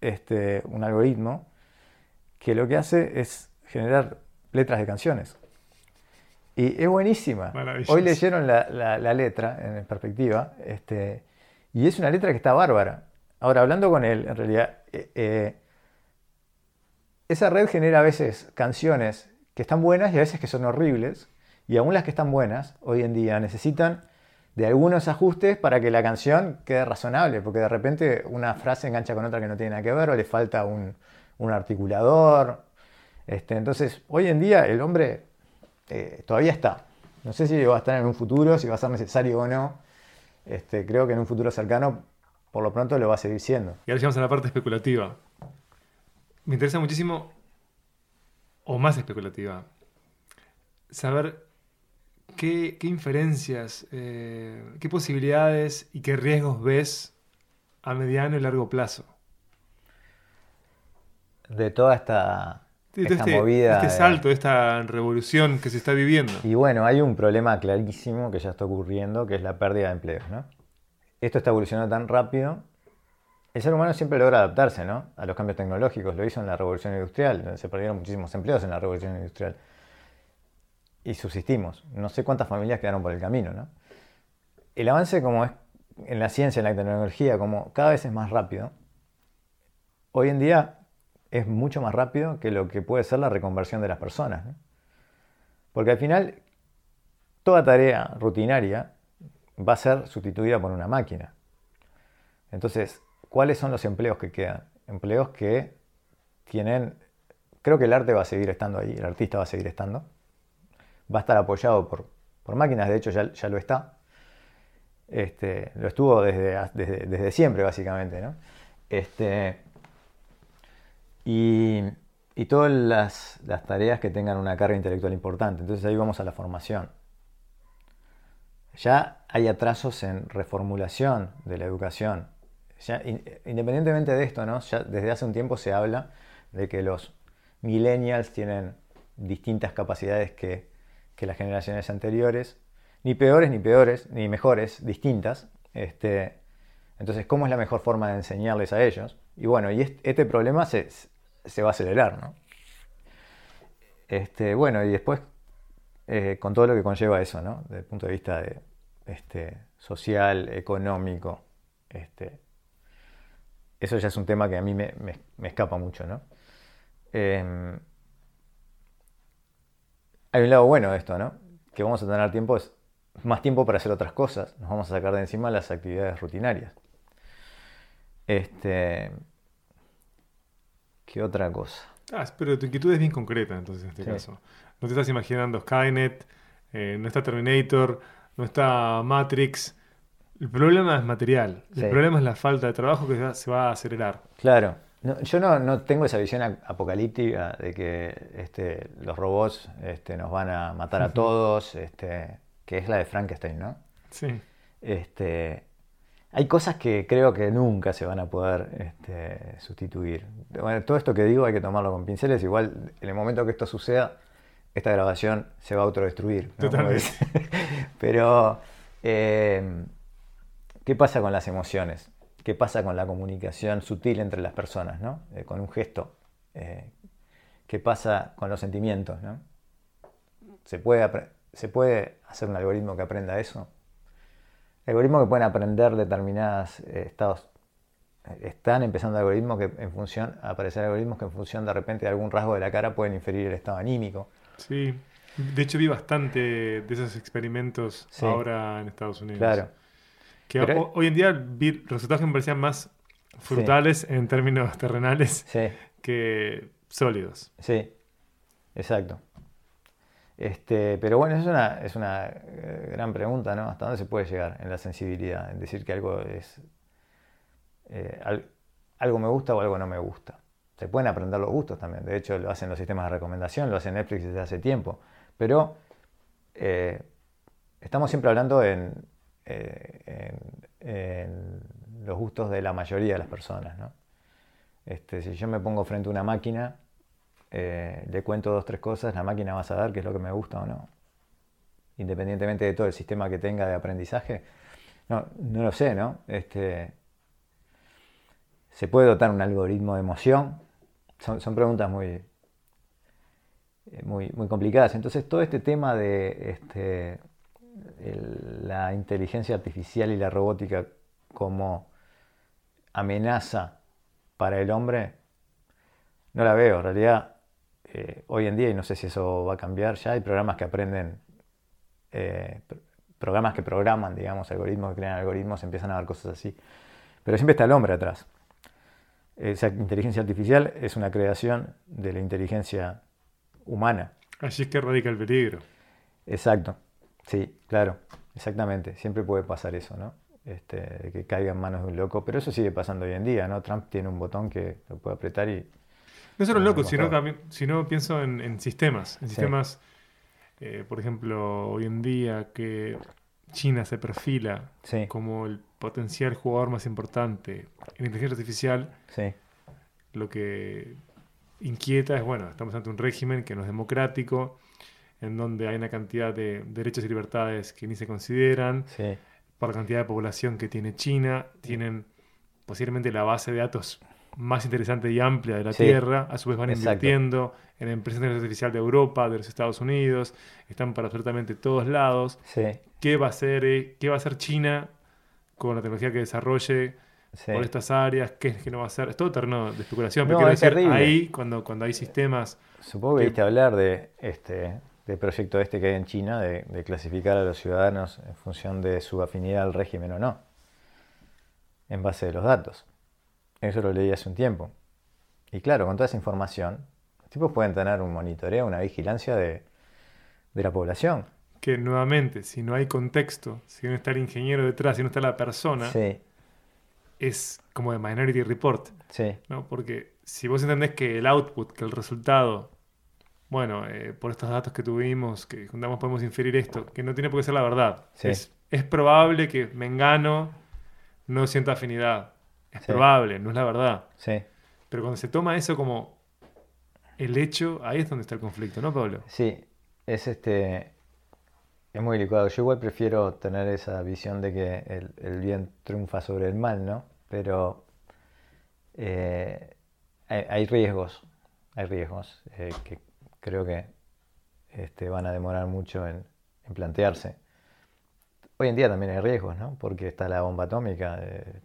este, un algoritmo que lo que hace es generar letras de canciones. Y es buenísima. Hoy leyeron la, letra en perspectiva, este, y es una letra que está bárbara. Ahora, hablando con él, en realidad, eh, eh, esa red genera a veces canciones que están buenas y a veces que son horribles. Y aún las que están buenas hoy en día necesitan de algunos ajustes para que la canción quede razonable, porque de repente una frase engancha con otra que no tiene nada que ver o le falta un, articulador. Este, entonces, hoy en día el hombre eh, todavía está. No sé si va a estar en un futuro, si va a ser necesario o no. Este, creo que en un futuro cercano, por lo pronto, lo va a seguir siendo.
Y ahora llegamos a la parte especulativa me interesa muchísimo, o más especulativa, saber qué, inferencias, eh, qué posibilidades y qué riesgos ves a mediano y largo plazo.
De toda esta,
esta este, movida. Este salto, esta revolución que se está viviendo.
Y bueno, hay un problema clarísimo que ya está ocurriendo, que es la pérdida de empleos. Esto está evolucionando tan rápido el ser humano siempre logra adaptarse a los cambios tecnológicos. Lo hizo en la revolución industrial. Se perdieron muchísimos empleos en la revolución industrial. Y subsistimos. No sé cuántas familias quedaron por el camino. El avance como es en la ciencia, en la tecnología, como cada vez es más rápido, hoy en día es mucho más rápido que lo que puede ser la reconversión de las personas. ¿no? Porque al final, toda tarea rutinaria va a ser sustituida por una máquina. Entonces, ¿cuáles son los empleos que quedan? Empleos que tienen, creo que el arte va a seguir estando ahí, el artista va a seguir estando, va a estar apoyado por, por máquinas, de hecho ya, ya lo está. Este, lo estuvo desde, desde, desde siempre, básicamente. ¿no? Este, y, y todas las, las, tareas que tengan una carga intelectual importante. Entonces ahí vamos a la formación. Ya hay atrasos en reformulación de la educación. Ya, independientemente de esto, ¿no? ya desde hace un tiempo se habla de que los millennials tienen distintas capacidades que, que las generaciones anteriores, ni peores ni peores, ni mejores, distintas. Este, entonces, ¿cómo es la mejor forma de enseñarles a ellos? Y bueno, y este problema se, se va a acelerar, ¿no? Este, bueno, y después, eh, con todo lo que conlleva eso, ¿no? Desde el punto de vista de, este, social, económico, este, eso ya es un tema que a mí me, me, escapa mucho, ¿no? Eh, hay un lado bueno de esto, ¿no? Que vamos a tener tiempo, más tiempo para hacer otras cosas. Nos vamos a sacar de encima las actividades rutinarias. Este, ¿Qué otra cosa?
Ah, pero tu inquietud es bien concreta entonces en este caso. No te estás imaginando Skynet, eh, no está Terminator, no está Matrix. El problema es material. El problema es la falta de trabajo que se va a acelerar.
Claro. Yo no, tengo esa visión apocalíptica de que este, los robots este, nos van a matar a todos, este, que es la de Frankenstein, ¿no?
Sí.
Este, hay cosas que creo que nunca se van a poder este, sustituir. Bueno, todo esto que digo hay que tomarlo con pinceles. Igual, en el momento que esto suceda, esta grabación se va a autodestruir.
Totalmente.
Pero, em, ¿qué pasa con las emociones? ¿Qué pasa con la comunicación sutil entre las personas? ¿no? Eh, con un gesto. Eh, ¿Qué pasa con los sentimientos? ¿no? ¿Se, puede ¿Se puede hacer un algoritmo que aprenda eso? algoritmos que pueden aprender determinados eh, estados. Están empezando algoritmos que en función, a aparecer algoritmos que en función de repente de algún rasgo de la cara pueden inferir el estado anímico.
Sí, de hecho vi bastante de esos experimentos ahora en Estados Unidos.
Claro.
Que hoy en día vi resultados que me parecían más frutales en términos terrenales que sólidos.
Sí, exacto. Este, pero bueno, es una, es una eh, gran pregunta, ¿no? ¿Hasta dónde se puede llegar en la sensibilidad? En decir que algo es. Eh, algo me gusta o algo no me gusta. Se pueden aprender los gustos también. De hecho, lo hacen los sistemas de recomendación, lo hace Netflix desde hace tiempo. Pero eh, estamos siempre hablando en, en, los gustos de la mayoría de las personas, ¿no? Este, si yo me pongo frente a una máquina eh, le cuento dos, tres cosas, la máquina va a saber qué es lo que me gusta o no. Independientemente de todo el sistema que tenga de aprendizaje. No, no lo sé, ¿no? Este, ¿Se puede dotar un algoritmo de emoción? Son, preguntas muy, eh, muy, muy, complicadas. Entonces, todo este tema de este, la inteligencia artificial y la robótica como amenaza para el hombre, no la veo. En realidad, eh, hoy en día, y no sé si eso va a cambiar, ya hay programas que aprenden, eh, programas que programan, digamos, algoritmos que crean algoritmos, empiezan a dar cosas así. Pero siempre está el hombre atrás. Esa inteligencia artificial es una creación de la inteligencia humana.
Así es que radica el peligro.
Exacto, sí, claro, exactamente. Siempre puede pasar eso, ¿no? Este, que caiga en manos de un loco, pero eso sigue pasando hoy en día, ¿no? Trump tiene un botón que lo puede apretar y
no solo locos, sino, sino pienso en, sistemas. En sistemas, eh, por ejemplo, hoy en día que China se perfila como el potencial jugador más importante en inteligencia artificial, lo que inquieta es, bueno, estamos ante un régimen que no es democrático, en donde hay una cantidad de derechos y libertades que ni se consideran, por la cantidad de población que tiene China, tienen posiblemente la base de datos más interesante y amplia de la Tierra. A su vez van invirtiendo en empresas de artificial de Europa, de los Estados Unidos, están para absolutamente todos lados. ¿Qué va a hacer, eh, qué va a hacer China con la tecnología que desarrolle
Sí.
por estas áreas, qué es que no va a hacer. Es todo terreno de especulación,
No,
pero
es
decir,
terrible.
ahí, cuando, cuando hay sistemas.
Supongo que
que-
viste hablar de este del proyecto este que hay en China de, de clasificar a los ciudadanos en función de su afinidad al régimen o no, en base de los datos. Eso lo leí hace un tiempo. Y claro, con toda esa información, los tipos pueden tener un monitoreo, una vigilancia de, de la población.
Que nuevamente, si no hay contexto, si no está el ingeniero detrás, si no está la persona,
Sí,
es como de Minority Report.
sí,
¿no? Porque si vos entendés que el output, que el resultado, bueno, eh, por estos datos que tuvimos, que juntamos podemos inferir esto, que no tiene por qué ser la verdad.
Sí.
Es, es probable que Mengano no sienta afinidad. Es
Sí.
probable, no es la verdad.
sí.
Pero cuando se toma eso como el hecho, ahí es donde está el conflicto, ¿no, Pablo?
Sí, es este. Es muy delicado. Yo igual prefiero tener esa visión de que el, el bien triunfa sobre el mal, ¿no? Pero eh, hay, hay riesgos, hay riesgos eh, que creo que este, van a demorar mucho en, plantearse. Hoy en día también hay riesgos, ¿no? Porque está la bomba atómica. eh,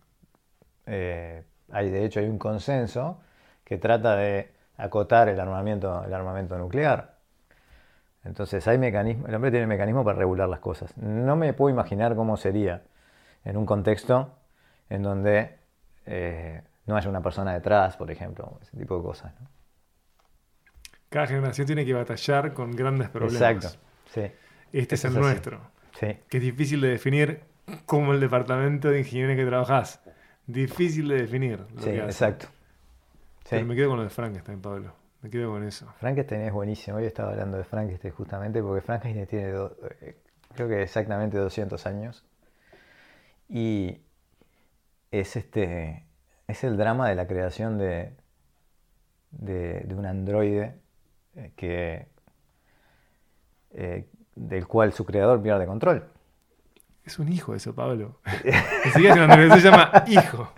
eh, hay, de hecho, hay un consenso que trata de acotar el armamento, el armamento nuclear. Entonces hay mecanismo, el hombre tiene mecanismo para regular las cosas. No me puedo imaginar cómo sería en un contexto en donde eh, no haya una persona detrás, por ejemplo, ese tipo de cosas.
Cada generación tiene que batallar con grandes problemas.
Exacto, sí,
Este es el
es
nuestro,
sí,
que es difícil de definir como el departamento de ingeniería en que trabajás. Difícil de definir. Lo
sí,
que
exacto. Sí.
Pero me quedo con lo de Frankenstein, Pablo. Me quedo con eso.
Frankenstein es buenísimo. Hoy estaba hablando de Frankenstein justamente porque Frankenstein tiene, do- eh, creo que exactamente 200 años. Y es, este, es el drama de la creación de, de, de un androide que, eh, del cual su creador pierde control.
Es un hijo eso, Pablo. Se llama hijo.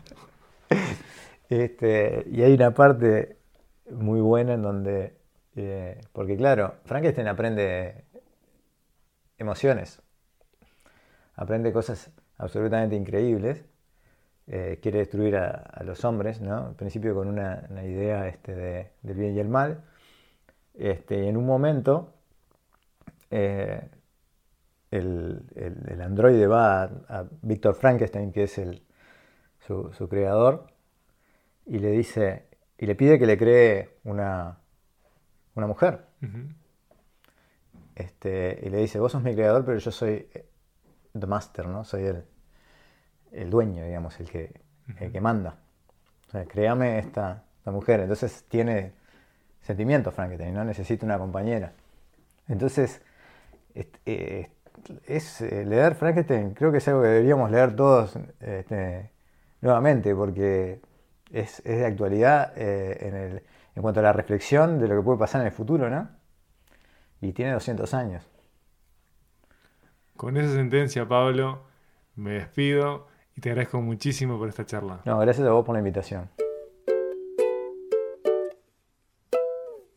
Este, y hay una parte muy buena en donde, eh, porque claro, Frankenstein aprende emociones, aprende cosas absolutamente increíbles, eh, quiere destruir a, a los hombres, ¿no? Al principio con una, una idea este, de- del bien y el mal, este, en un momento eh, el, el- el androide va a, a Víctor Frankenstein, que es el, su, su creador, y le dice, y le pide que le cree una, una mujer. Este, y le dice, vos sos mi creador, pero yo soy eh, the master, ¿no? Soy el, el dueño, digamos, el que, el que manda. O sea, créame esta, esta mujer. Entonces tiene sentimientos Frankenstein, ¿no? Necesita una compañera. Entonces, est- eh, es, eh, leer Frankenstein, creo que es algo que deberíamos leer todos este, nuevamente, porque es, es de actualidad eh, en, el- en cuanto a la reflexión de lo que puede pasar en el futuro, ¿no? Y tiene 200 años.
Con esa sentencia, Pablo, me despido y te agradezco muchísimo por esta charla.
No, gracias a vos por la invitación.